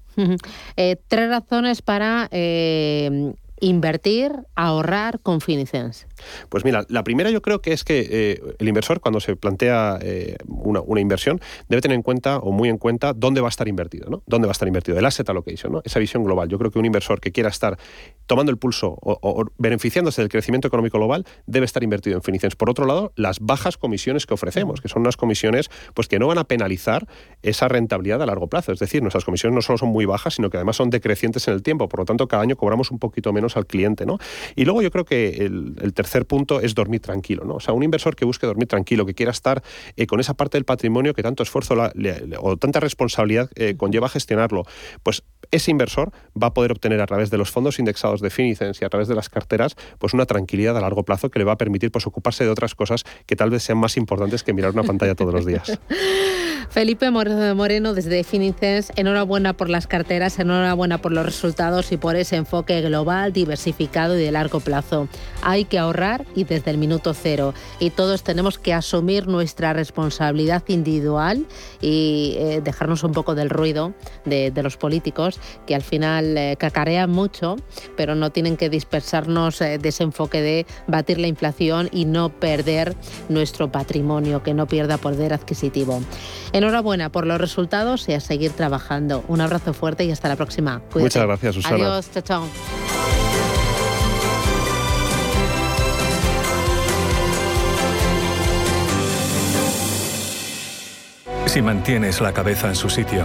Eh, tres razones para eh, invertir, ahorrar con Finicens? Pues mira, la primera yo creo que es que eh, el inversor cuando se plantea eh, una, inversión debe tener en cuenta o muy en cuenta dónde va a estar invertido, ¿no? ¿Dónde va a estar invertido? El asset allocation, ¿no? Esa visión global. Yo creo que un inversor que quiera estar tomando el pulso o, beneficiándose del crecimiento económico global debe estar invertido en Finicens. Por otro lado, las bajas comisiones que ofrecemos, que son unas comisiones pues que no van a penalizar esa rentabilidad a largo plazo. Es decir, nuestras comisiones no solo son muy bajas, sino que además son decrecientes en el tiempo. Por lo tanto, cada año cobramos un poquito menos al cliente, ¿no? Y luego yo creo que el, tercer punto es dormir tranquilo, ¿no? O sea, un inversor que busque dormir tranquilo, que quiera estar eh, con esa parte del patrimonio que tanto esfuerzo o tanta responsabilidad eh, conlleva gestionarlo, pues ese inversor va a poder obtener a través de los fondos indexados de Finicens y a través de las carteras, pues una tranquilidad a largo plazo que le va a permitir pues ocuparse de otras cosas que tal vez sean más importantes que mirar una pantalla todos los días. [LAUGHS] Felipe Moreno desde Finicens, enhorabuena por las carteras, enhorabuena por los resultados y por ese enfoque global, diversificado y de largo plazo. Hay que ahorrar y desde el minuto cero. Y todos tenemos que asumir nuestra responsabilidad individual y eh, dejarnos un poco del ruido de, los políticos que al final eh, cacarean mucho, pero no tienen que dispersarnos eh, de ese enfoque de batir la inflación y no perder nuestro patrimonio, que no pierda poder adquisitivo. Enhorabuena por los resultados y a seguir trabajando. Un abrazo fuerte y hasta la próxima. Muchas gracias, Susana. Adiós, chao, chao. Si mantienes la cabeza en su sitio,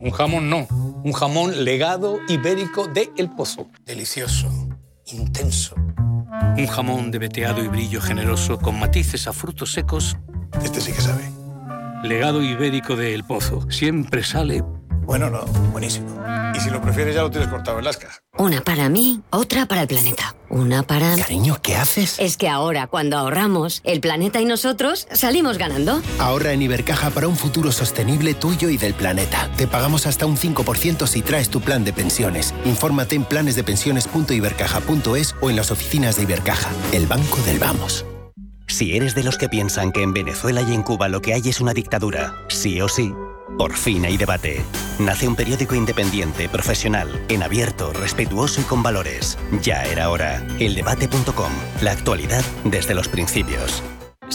Un jamón no. Un jamón legado ibérico de El Pozo. Delicioso. Intenso. Un jamón de veteado y brillo generoso con matices a frutos secos. Este sí que sabe. Legado ibérico de El Pozo. Siempre sale. Bueno, no, buenísimo. Y si lo prefieres, ya lo tienes cortado en. Una para mí, otra para el planeta. Una para. Cariño, ¿qué haces? Es que ahora, cuando ahorramos, el planeta y nosotros salimos ganando. Ahorra en Ibercaja para un futuro sostenible tuyo y del planeta. Te pagamos hasta un 5% si traes tu plan de pensiones. Infórmate en planesdepensiones.ibercaja.es o en las oficinas de Ibercaja, el banco del vamos. Si eres de los que piensan que en Venezuela y en Cuba lo que hay es una dictadura, sí o sí, por fin hay debate. Nace un periódico independiente, profesional, en abierto, respetuoso y con valores. Ya era hora. Eldebate.com. La actualidad desde los principios.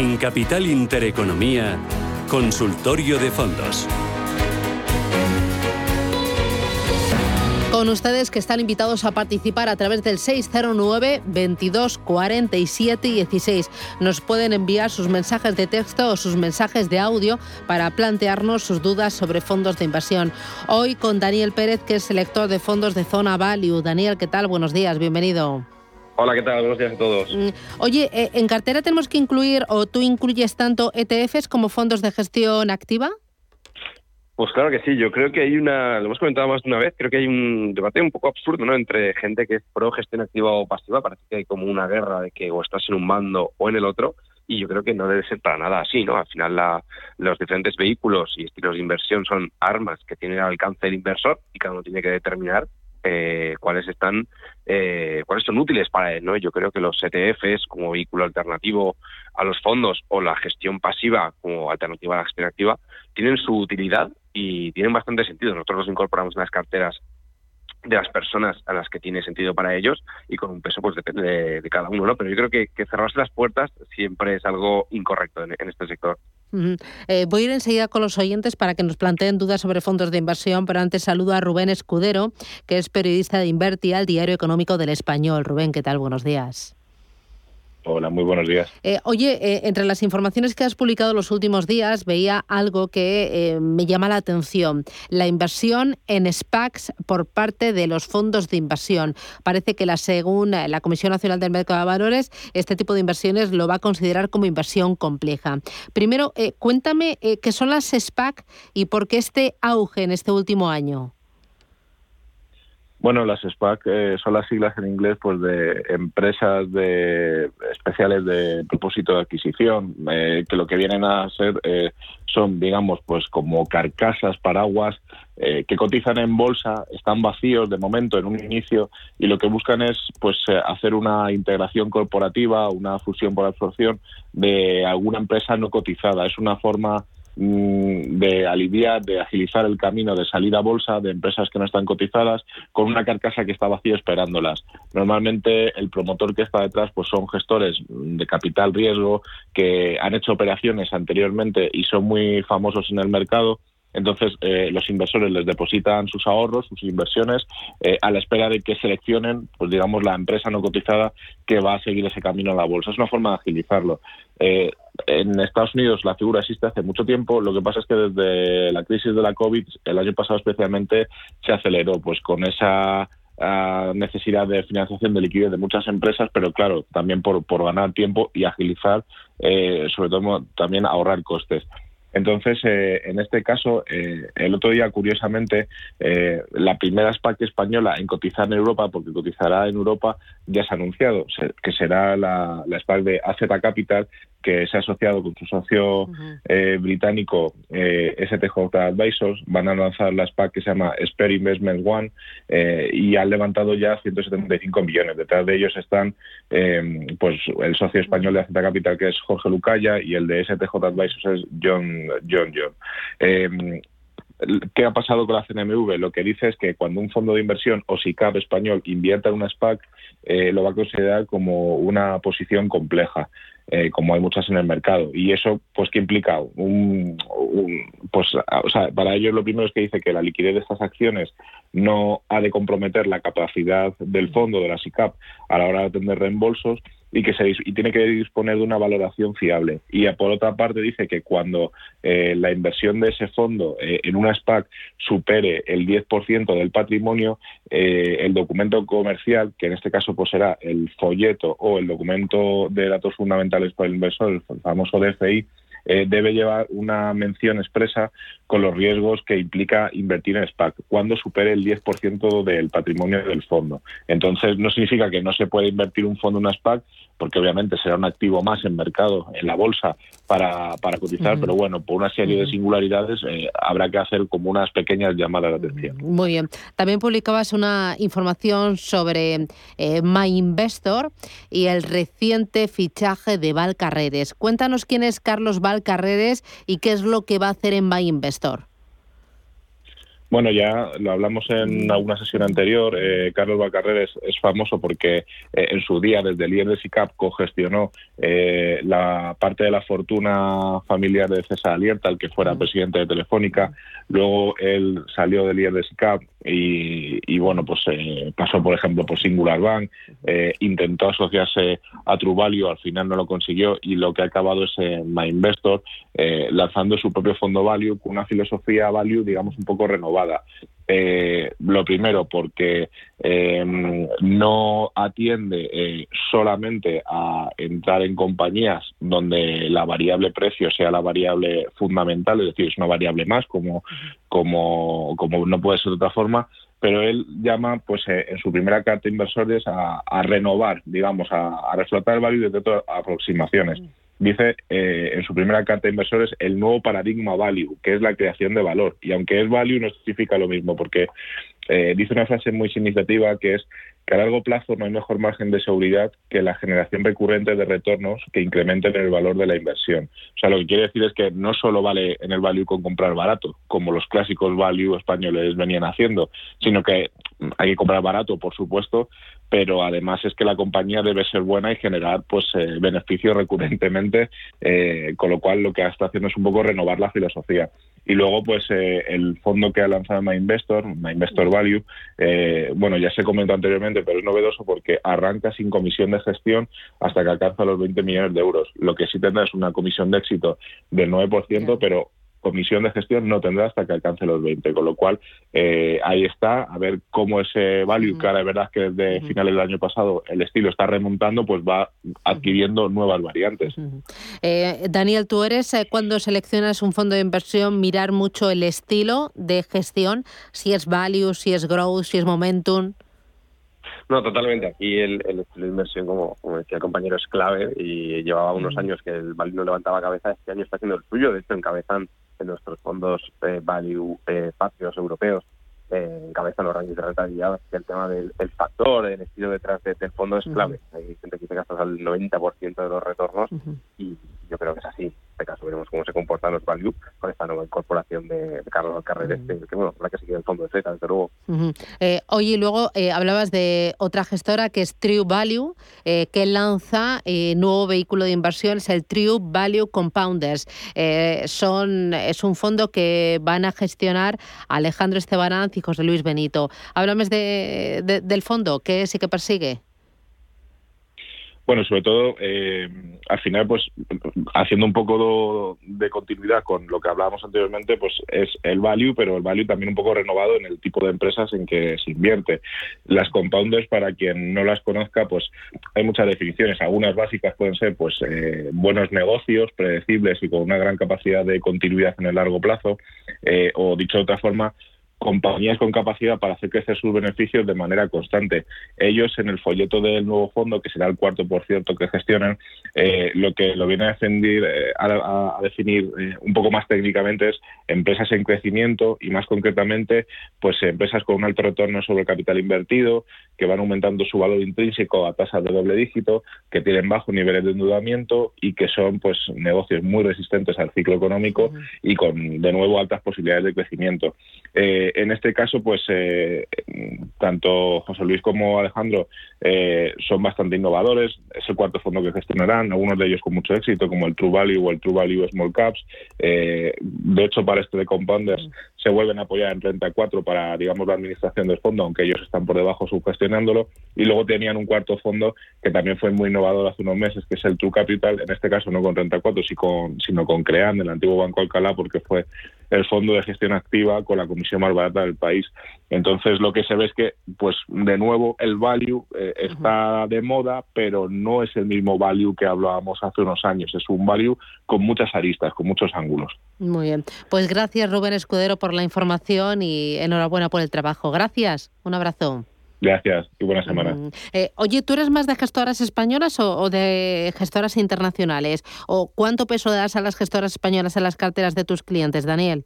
En Capital Intereconomía, Consultorio de Fondos. Con ustedes que están invitados a participar a través del 609 22 47 16. Nos pueden enviar sus mensajes de texto o sus mensajes de audio para plantearnos sus dudas sobre fondos de inversión. Hoy con Daniel Pérez, que es selector de fondos de Zona Value. Daniel, ¿qué tal? Buenos días, bienvenido. Hola, ¿qué tal? Buenos días a todos. Mm, oye, eh, ¿en cartera tenemos que incluir o tú incluyes tanto ETFs como fondos de gestión activa? Pues claro que sí, yo creo que hay una, lo hemos comentado más de una vez, creo que hay un debate un poco absurdo, ¿no? Entre gente que es pro gestión activa o pasiva, parece que hay como una guerra de que o estás en un bando o en el otro, y yo creo que no debe ser para nada así, ¿no? Al final la, los diferentes vehículos y estilos de inversión son armas que tienen al alcance del inversor y cada uno tiene que determinar eh, cuáles están eh, cuáles son útiles para él no yo creo que los ETFs como vehículo alternativo a los fondos o la gestión pasiva como alternativa a la gestión activa tienen su utilidad y tienen bastante sentido. Nosotros los incorporamos en las carteras de las personas a las que tiene sentido para ellos y con un peso pues depende de, cada uno no pero yo creo que, cerrarse las puertas siempre es algo incorrecto en este sector eh, voy a ir enseguida con los oyentes para que nos planteen dudas sobre fondos de inversión, pero antes saludo a Rubén Escudero, que es periodista de Inverti, al Diario Económico del Español. Rubén, ¿qué tal? Buenos días. Hola, muy buenos días. Eh, oye, eh, entre las informaciones que has publicado los últimos días veía algo que eh, me llama la atención, la inversión en SPACs por parte de los fondos de inversión. Parece que la según la Comisión Nacional del Mercado de Valores, este tipo de inversiones lo va a considerar como inversión compleja. Primero, cuéntame qué son las SPAC y por qué este auge en este último año. Bueno, las SPAC eh, son las siglas en inglés pues de empresas de especiales de propósito de adquisición, eh, que lo que vienen a ser eh, son, digamos, pues como carcasas, paraguas que cotizan en bolsa, están vacíos de momento en un inicio y lo que buscan es pues hacer una integración corporativa, una fusión por absorción de alguna empresa no cotizada. Es una forma de aliviar, de agilizar el camino de salir a bolsa de empresas que no están cotizadas con una carcasa que está vacía esperándolas. Normalmente el promotor que está detrás pues son gestores de capital riesgo que han hecho operaciones anteriormente y son muy famosos en el mercado entonces, eh, los inversores les depositan sus ahorros, sus inversiones, eh, a la espera de que seleccionen, pues digamos, la empresa no cotizada que va a seguir ese camino a la bolsa. Es una forma de agilizarlo. Eh, en Estados Unidos la figura existe hace mucho tiempo. Lo que pasa es que desde la crisis de la COVID, el año pasado especialmente, se aceleró, pues con esa ah, necesidad de financiación de liquidez de muchas empresas, pero claro, también por, por ganar tiempo y agilizar, sobre todo también ahorrar costes. Entonces, eh, en este caso, eh, el otro día, curiosamente, eh, la primera SPAC española en cotizar en Europa, porque cotizará en Europa, ya se ha anunciado, que será la, la SPAC de AZ Capital, que se ha asociado con su socio británico STJ Advisors. Van a lanzar la SPAC que se llama Spare Investment One y han levantado ya 175 millones. Detrás de ellos están pues el socio español de AZ Capital, que es Jorge Lucaya, y el de STJ Advisors es John John John. Em, ¿Qué ha pasado con la CNMV? Lo que dice es que cuando un fondo de inversión o SICAP español invierta en una SPAC, eh, lo va a considerar como una posición compleja, eh, como hay muchas en el mercado. Y eso, pues, ¿qué implica? Un, pues, o sea, para ellos lo primero es que dice que la liquidez de estas acciones no ha de comprometer la capacidad del fondo, de la SICAP, a la hora de atender reembolsos y que se y tiene que disponer de una valoración fiable. Y por otra parte dice que cuando eh, la inversión de ese fondo eh, en una SPAC supere el 10% del patrimonio, eh, el documento comercial, que en este caso pues será el folleto o el documento de datos fundamentales para el inversor, el famoso DFI, eh, debe llevar una mención expresa con los riesgos que implica invertir en SPAC cuando supere el 10% del patrimonio del fondo. Entonces, no significa que no se pueda invertir un fondo en una SPAC, porque obviamente será un activo más en mercado, en la bolsa, para, para cotizar, pero bueno, por una serie de singularidades eh, habrá que hacer como unas pequeñas llamadas de atención. Muy bien. También publicabas una información sobre eh, MyInvestor y el reciente fichaje de Val Carreres. Cuéntanos quién es Carlos Val Carreres y qué es lo que va a hacer en MyInvestor. Bueno, ya lo hablamos en alguna sesión anterior. Eh, Carlos Valcarrer es, famoso porque eh, en su día, desde el IER de SICAP, cogestionó eh, la parte de la fortuna familiar de César Alierta, el que fuera presidente de Telefónica. Luego él salió del IER de SICAP y, bueno, pues pasó, por ejemplo, por Singular Bank, intentó asociarse a Truvalio, al final no lo consiguió y lo que ha acabado es My Investor, lanzando su propio fondo Value con una filosofía Value, digamos, un poco renovada eh, lo primero, porque eh, no atiende eh, solamente a entrar en compañías donde la variable precio sea la variable fundamental, es decir, es una variable más, como, como, como no puede ser de otra forma, pero él llama, pues, en su primera carta de inversores a, renovar, digamos, a, a reflotar el valor de otras aproximaciones. Dice eh, en su primera carta de inversores el nuevo paradigma value, que es la creación de valor. Y aunque es value, no significa lo mismo, porque eh, dice una frase muy significativa que es que a largo plazo no hay mejor margen de seguridad que la generación recurrente de retornos que incrementen el valor de la inversión. O sea, lo que quiere decir es que no solo vale en el value con comprar barato, como los clásicos value españoles venían haciendo, sino que hay que comprar barato, por supuesto, pero además es que la compañía debe ser buena y generar pues eh, beneficios [LAUGHS] recurrentemente, eh, con lo cual lo que está haciendo es un poco renovar la filosofía. Y luego, pues eh, el fondo que ha lanzado MyInvestor, MyInvestor Value, bueno, ya se comentó anteriormente, pero es novedoso porque arranca sin comisión de gestión hasta que alcanza los 20 millones de euros. Lo que sí tendrá es una comisión de éxito del 9%, pero comisión de gestión no tendrá hasta que alcance los 20, con lo cual eh, ahí está, a ver cómo ese value, que ahora es verdad que desde finales del año pasado el estilo está remontando, pues va adquiriendo nuevas variantes. Eh, Daniel, tú eres eh, cuando seleccionas un fondo de inversión mirar mucho el estilo de gestión, si es value, si es growth, si es momentum. No, totalmente. Aquí el, estilo de inversión, como, decía el compañero, es clave y llevaba unos años que el value no levantaba cabeza. Este año está haciendo el suyo. De hecho, encabezan en nuestros fondos eh, value eh, patrios europeos, eh, encabezan los rangos de rentabilidad. el tema del factor, el estilo detrás del fondo es clave. Hay gente que dice que hasta el 90% de los retornos y yo creo que es así este caso veremos cómo se comportan los value con esta nueva incorporación de, Carlos Alcarrer, este, que bueno, la que sigue el fondo de Z, desde luego. Eh, oye, luego eh, hablabas de otra gestora que es True Value, eh, que lanza nuevo vehículo de inversión, es el True Value Compounders. son, es un fondo que van a gestionar Alejandro Estebanán y José Luis Benito. Háblame de, del fondo, ¿qué es y qué persigue? Bueno, sobre todo, eh, al final, pues haciendo un poco de continuidad con lo que hablábamos anteriormente, pues es el value, pero el value también un poco renovado en el tipo de empresas en que se invierte. Las compounders, para quien no las conozca, pues hay muchas definiciones. Algunas básicas pueden ser, pues, eh, buenos negocios, predecibles y con una gran capacidad de continuidad en el largo plazo, eh, o dicho de otra forma, compañías con capacidad para hacer crecer sus beneficios de manera constante. Ellos, en el folleto del nuevo fondo, que será el cuarto por cierto que gestionan, eh, lo que lo viene a, defender, eh, a, definir eh, un poco más técnicamente es empresas en crecimiento y más concretamente, pues empresas con un alto retorno sobre el capital invertido, que van aumentando su valor intrínseco a tasas de doble dígito, que tienen bajos niveles de endeudamiento y que son pues negocios muy resistentes al ciclo económico y con de nuevo altas posibilidades de crecimiento. Eh, en este caso, pues eh, tanto José Luis como Alejandro eh, son bastante innovadores. Es el cuarto fondo que gestionarán, algunos de ellos con mucho éxito, como el True Value o el True Value Small Caps. de hecho, para este de Compounders se vuelven a apoyar en 34 para, digamos, la administración del fondo, aunque ellos están por debajo Y luego tenían un cuarto fondo que también fue muy innovador hace unos meses, que es el True Capital, en este caso no con 34, sino con, sino con Crean, el antiguo Banco Alcalá, porque fue el fondo de gestión activa con la comisión más barata del país. Entonces lo que se ve es que, pues de nuevo, el value eh, está de moda, pero no es el mismo value que hablábamos hace unos años. Es un value con muchas aristas, con muchos ángulos. Muy bien. Pues gracias Rubén Escudero por la información y enhorabuena por el trabajo. Gracias. Un abrazo. Gracias y buena semana. Mm, eh, oye, ¿tú eres más de gestoras españolas o, de gestoras internacionales? ¿O cuánto peso das a las gestoras españolas en las carteras de tus clientes, Daniel?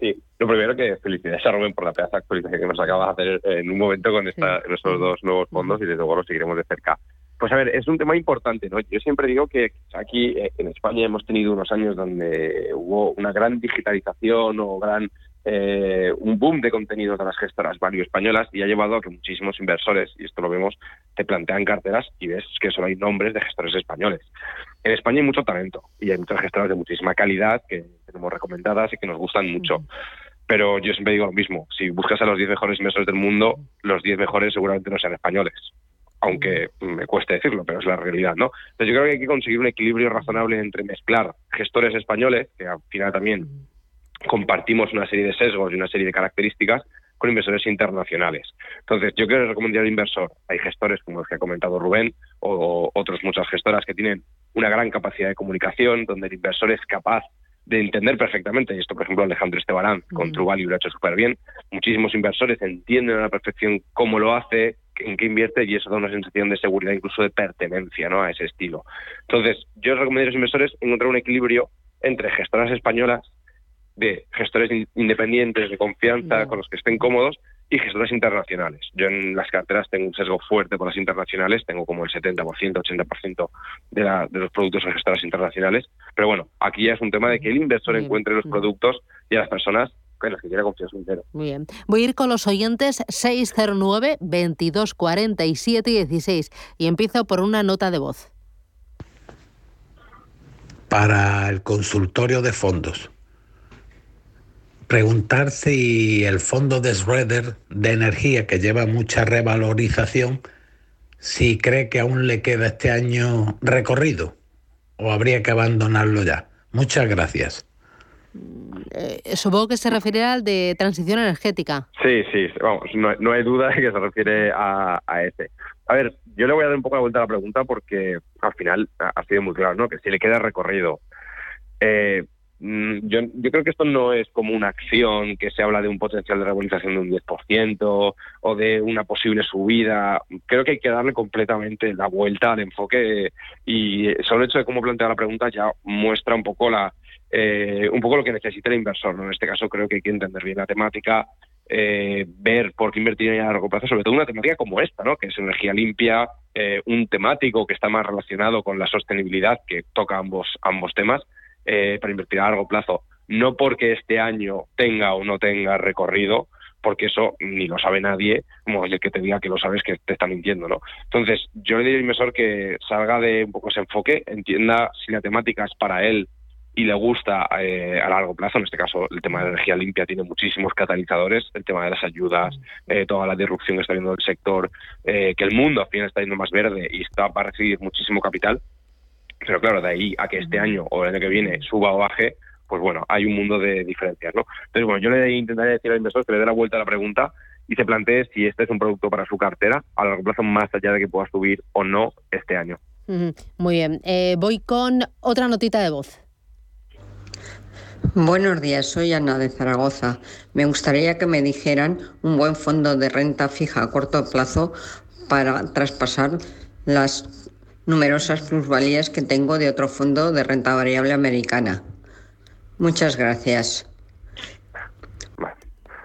Sí, lo primero que felicidades a Rubén por la pedazo actualización que nos acabas de hacer en un momento con esta, estos dos nuevos fondos y desde luego lo seguiremos de cerca. Pues a ver, es un tema importante, ¿no? Yo siempre digo que aquí eh, en España hemos tenido unos años donde hubo una gran digitalización o gran eh, un boom de contenidos de las gestoras value españolas y ha llevado a que muchísimos inversores, y esto lo vemos, te plantean carteras y ves que solo hay nombres de gestores españoles. En España hay mucho talento y hay muchas gestoras de muchísima calidad que tenemos recomendadas y que nos gustan mucho. Pero yo siempre digo lo mismo, si buscas a los 10 mejores inversores del mundo, los 10 mejores seguramente no sean españoles aunque me cueste decirlo, pero es la realidad, ¿no? Entonces yo creo que hay que conseguir un equilibrio razonable entre mezclar gestores españoles, que al final también compartimos una serie de sesgos y una serie de características con inversores internacionales. Entonces, yo quiero recomendar al inversor, hay gestores como los que ha comentado Rubén o, otros muchas gestoras que tienen una gran capacidad de comunicación, donde el inversor es capaz de entender perfectamente, y esto por ejemplo Alejandro Estebarán con True Value lo ha hecho súper bien, muchísimos inversores entienden a la perfección cómo lo hace, en qué invierte y eso da una sensación de seguridad, incluso de pertenencia ¿no? a ese estilo. Entonces, yo recomiendo a los inversores encontrar un equilibrio entre gestoras españolas, de gestores independientes, de confianza, con los que estén cómodos, y gestoras internacionales. Yo en las carteras tengo un sesgo fuerte por las internacionales, tengo como el 70%, 80% de, la, de los productos en gestoras internacionales, pero bueno, aquí ya es un tema de que el inversor encuentre los productos y a las personas en las que quiera confiar su dinero. Muy bien. Voy a ir con los oyentes 609 2247 16 y empiezo por una nota de voz. Para el consultorio de fondos preguntar si el fondo de Schroeder de energía, que lleva mucha revalorización, si cree que aún le queda este año recorrido o habría que abandonarlo ya. Muchas gracias. Eh, supongo que se refiere al de transición energética. Sí, sí, vamos, no, hay duda de que se refiere a, a ese. A ver, yo le voy a dar un poco la vuelta a la pregunta porque al final ha sido muy claro, ¿no? Que si le queda recorrido. Eh, yo, yo creo que esto no es como una acción que se habla de un potencial de revalorización de un 10% o de una posible subida. Creo que hay que darle completamente la vuelta al enfoque y solo el hecho de cómo plantea la pregunta ya muestra un poco la eh, un poco lo que necesita el inversor. ¿no? En este caso creo que hay que entender bien la temática, eh, ver por qué invertir a largo plazo, sobre todo una temática como esta, ¿no? que es energía limpia, eh, un temático que está más relacionado con la sostenibilidad, que toca ambos, ambos temas eh, para invertir a largo plazo, no porque este año tenga o no tenga recorrido, porque eso ni lo sabe nadie, como el que te diga que lo sabes que te está mintiendo, ¿no? Entonces, yo le diría al inversor que salga de un poco ese enfoque, entienda si la temática es para él y le gusta eh, a largo plazo, en este caso el tema de energía limpia tiene muchísimos catalizadores, el tema de las ayudas, eh, toda la disrupción que está viendo el sector, que el mundo al final está yendo más verde y está para recibir muchísimo capital, pero claro, de ahí a que este año o el año que viene suba o baje, pues bueno, hay un mundo de diferencias, ¿no? Entonces, bueno, yo le intentaría decir al inversor que le dé la vuelta a la pregunta y se plantee si este es un producto para su cartera a largo plazo, más allá de que pueda subir o no este año. Muy bien. Eh, voy con otra notita de voz. Buenos días, soy Ana de Zaragoza. Me gustaría que me dijeran un buen fondo de renta fija a corto plazo para traspasar las numerosas plusvalías que tengo de otro fondo de renta variable americana. Muchas gracias.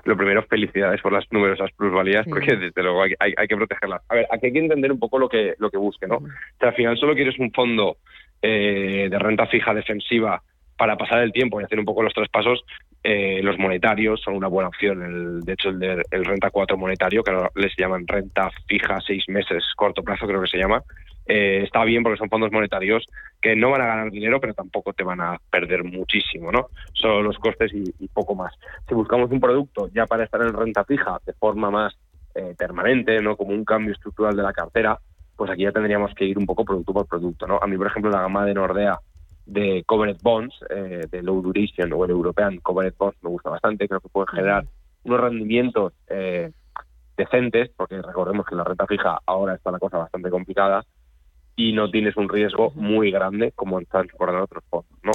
lo primero, felicidades por las numerosas plusvalías, porque desde luego hay, que protegerlas. A ver, aquí hay que entender un poco lo que, lo que busque, ¿no? al final solo quieres un fondo eh, de renta fija defensiva para pasar el tiempo y hacer un poco los traspasos, eh, los monetarios son una buena opción. El, de hecho, el, el renta 4 monetario, que ahora les llaman renta fija seis meses, corto plazo creo que se llama, eh, está bien porque son fondos monetarios que no van a ganar dinero, pero tampoco te van a perder muchísimo, ¿no? Solo los costes y, poco más. Si buscamos un producto ya para estar en renta fija de forma más eh, permanente, ¿no? Como un cambio estructural de la cartera, pues aquí ya tendríamos que ir un poco producto por producto, ¿no? A mí, por ejemplo, la gama de Nordea de Covered Bonds, eh, de Low Duration o el European Covered Bonds me gusta bastante, creo que puede generar unos rendimientos decentes, porque recordemos que en la renta fija ahora está la cosa bastante complicada, y no tienes un riesgo muy grande como están recordando otros fondos, ¿no?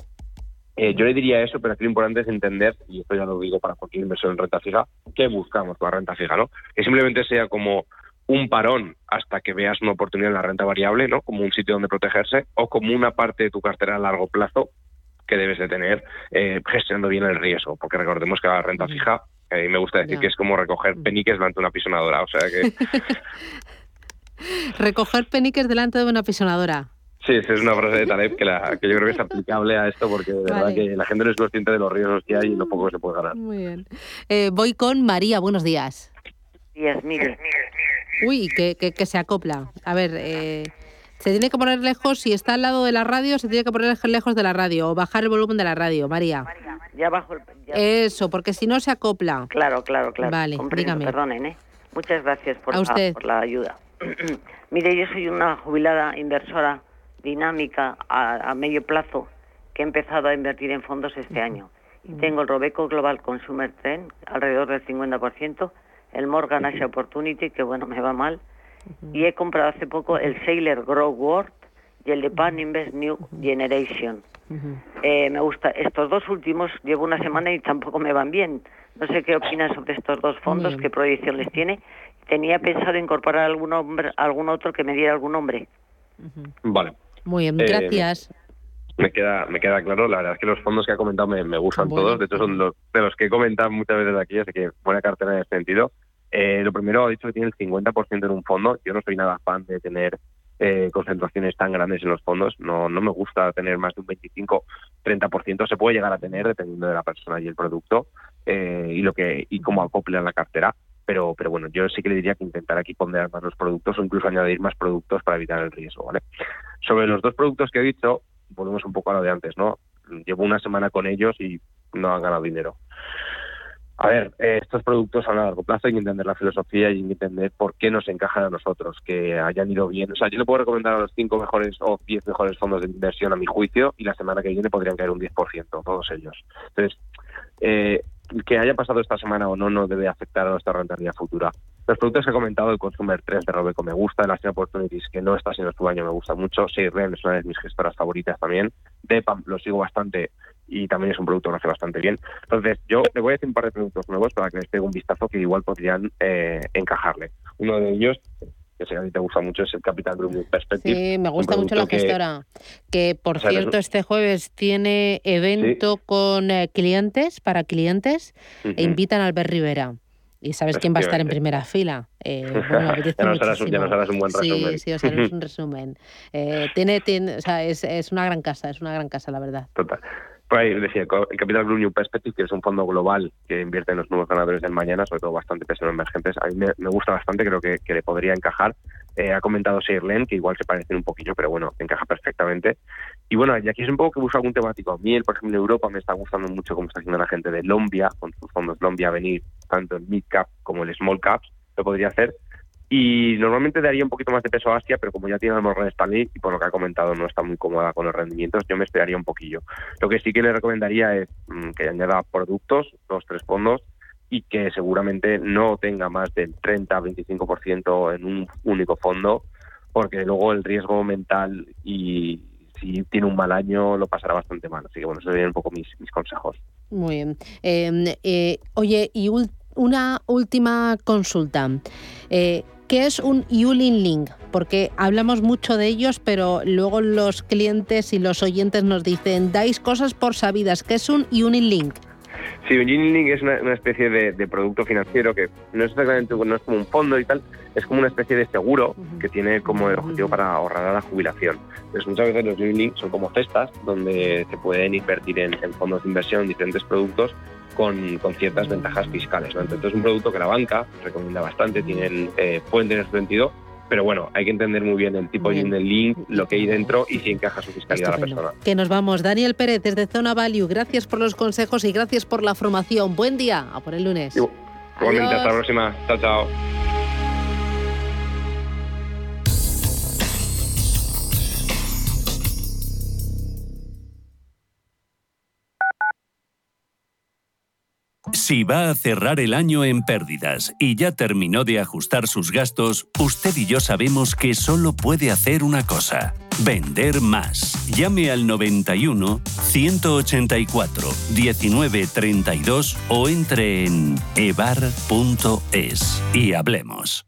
Eh, yo le diría eso, pero aquí lo importante es entender, y esto ya lo digo para cualquier inversor en renta fija, qué buscamos con la renta fija, ¿no? Que simplemente sea como un parón hasta que veas una oportunidad en la renta variable, ¿no? Como un sitio donde protegerse, o como una parte de tu cartera a largo plazo que debes de tener eh, gestionando bien el riesgo, porque recordemos que la renta fija, eh, me gusta decir que es como recoger peniques delante de una pisonadora, o sea que [LAUGHS] Recoger peniques delante de una pisonadora. Sí, esa es una frase de Taleb que, yo creo que es aplicable a esto porque de verdad que la gente no es consciente de los riesgos que hay y lo poco que se puede ganar. Muy bien. Eh, voy con María, buenos días. Días, mire. Uy, que, que, se acopla. A ver, eh, se tiene que poner lejos, si está al lado de la radio, se tiene que poner lejos de la radio o bajar el volumen de la radio, María. Ya bajo el... Eso, porque si no se acopla. Claro, claro, claro. Vale, dígame. Perdonen, ¿eh? Muchas gracias por, por la ayuda. [CLEARS THROAT] Mire, yo soy una jubilada inversora dinámica a, medio plazo que he empezado a invertir en fondos este año. Y tengo el Robeco Global Consumer Trend alrededor del 50%, el Morgan Asia Opportunity, que bueno, me va mal, y he comprado hace poco el Sailor Grow World y el de Pan Invest New Generation. Eh, me gusta, estos dos últimos llevo una semana y tampoco me van bien. No sé qué opinas sobre estos dos fondos, qué proyección les tiene tenía pensado incorporar algún, hombre, algún otro que me diera algún nombre. Vale. Muy bien, gracias. Me queda, me queda claro, la verdad es que los fondos que ha comentado me, gustan todos, de hecho son los, de los que he comentado muchas veces aquí, así que buena cartera en ese sentido. Eh, lo primero, ha dicho que tiene el 50% en un fondo, yo no soy nada fan de tener eh, concentraciones tan grandes en los fondos, no, no me gusta tener más de un 25-30%, se puede llegar a tener dependiendo de la persona y el producto eh, y lo que y cómo acopla la cartera, pero, pero bueno, yo sí que le diría que intentar aquí ponderar más los productos o incluso añadir más productos para evitar el riesgo, ¿vale? Sobre los dos productos que he dicho, volvemos un poco a lo de antes, ¿no? Llevo una semana con ellos y no han ganado dinero. A ver, eh, estos productos a largo plazo hay que entender la filosofía y hay que entender por qué nos encajan a nosotros, que hayan ido bien. O sea, yo le puedo recomendar a los cinco mejores o diez mejores fondos de inversión a mi juicio y la semana que viene podrían caer un 10%, todos ellos. Entonces, eh, que haya pasado esta semana o no no debe afectar a nuestra rentabilidad futura. Los productos que he comentado, el Consumer 3 de Robeco me gusta, el Asian Opportunities, que no está siendo su año, me gusta mucho, Ren es una de mis gestoras favoritas también, Depam lo sigo bastante y también es un producto que hace bastante bien. Entonces, yo le voy a decir un par de productos nuevos para que les pegue un vistazo que igual podrían eh, encajarle. Uno de ellos que sé a ti te gusta mucho, es el Capital Group Perspective. Sí, me gusta mucho la gestora. Que, por cierto, este jueves tiene evento con eh, clientes, para clientes, e invitan a Albert Rivera. ¿Y sabes quién va a estar en primera fila? Eh, [LAUGHS] bueno, ya, nos harás, ya, nos harás, un buen resumen. Sí, sí, os haremos [LAUGHS] un resumen. Eh, tiene, tiene, o sea, es, es una gran casa, es una gran casa, la verdad. Total. Ahí decía, el Capital Blue New Perspective, que es un fondo global que invierte en los nuevos ganadores del mañana, sobre todo bastante peso en emergentes, a mí me, gusta bastante, creo que, le podría encajar. Eh, ha comentado Seirlen, que igual se parecen un poquillo, pero bueno, encaja perfectamente. Y bueno, y aquí es un poco que busco algún temático. A mí, por ejemplo, en Europa me está gustando mucho cómo está haciendo la gente de Lombia, con sus fondos Lombia venir tanto en mid cap como en small caps, lo podría hacer. Y normalmente daría un poquito más de peso a Asia, pero como ya tiene el Morgan Stanley y por lo que ha comentado no está muy cómoda con los rendimientos, yo me esperaría un poquillo. Lo que sí que le recomendaría es mm, que añada productos, dos, tres fondos, y que seguramente no tenga más del 30-25% en un único fondo, porque luego el riesgo mental y si tiene un mal año lo pasará bastante mal. Así que bueno, esos serían un poco mis, consejos. Muy bien. Em, eh, oye, y una última consulta. Eh, ¿Qué es un Yulin Link? Porque hablamos mucho de ellos, pero luego los clientes y los oyentes nos dicen, dais cosas por sabidas. ¿Qué es un Yulin Link? Sí, un Link es una, especie de, producto financiero que no es exactamente no es como un fondo y tal, es como una especie de seguro que tiene como el objetivo para ahorrar a la jubilación. Entonces, muchas veces los Link son como cestas donde se pueden invertir en, fondos de inversión, en diferentes productos con, ciertas ventajas fiscales. Entonces es un producto que la banca recomienda bastante, tienen, eh, pueden tener su sentido, pero bueno, hay que entender muy bien el tipo de link, lo que hay dentro y si encaja su fiscalidad a la persona. Que nos vamos. Daniel Pérez desde Zona Value, gracias por los consejos y gracias por la formación. Buen día, a por el lunes. Igualmente, hasta la próxima. Chao, chao. Si va a cerrar el año en pérdidas y ya terminó de ajustar sus gastos, usted y yo sabemos que solo puede hacer una cosa. Vender más. Llame al 91 184 1932 o entre en evar.es y hablemos.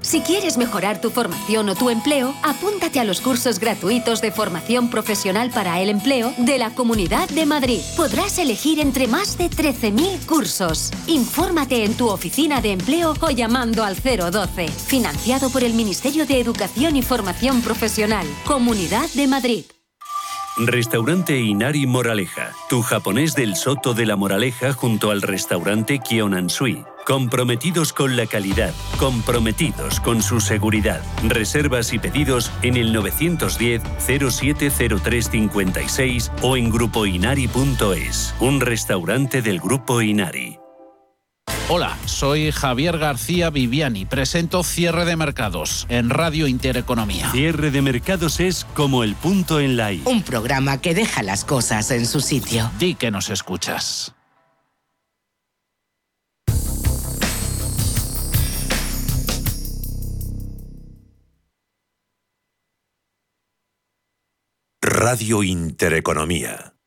Si quieres mejorar tu formación o tu empleo, apúntate a los cursos gratuitos de formación profesional para el empleo de la Comunidad de Madrid. Podrás elegir entre más de 13.000 cursos. Infórmate en tu oficina de empleo o llamando al 012. Financiado por el Ministerio de Educación y Formación Profesional. Comunidad de Madrid. Restaurante Inari Moraleja, tu japonés del Soto de la Moraleja junto al restaurante Kionansui Comprometidos con la calidad, comprometidos con su seguridad. Reservas y pedidos en el 910 070356 o en grupoinari.es, un restaurante del Grupo Inari. Hola, soy Javier García Viviani. Presento Cierre de Mercados en Radio Intereconomía. Cierre de Mercados es como el punto en la I. Un programa que deja las cosas en su sitio. Di que nos escuchas. Radio Intereconomía.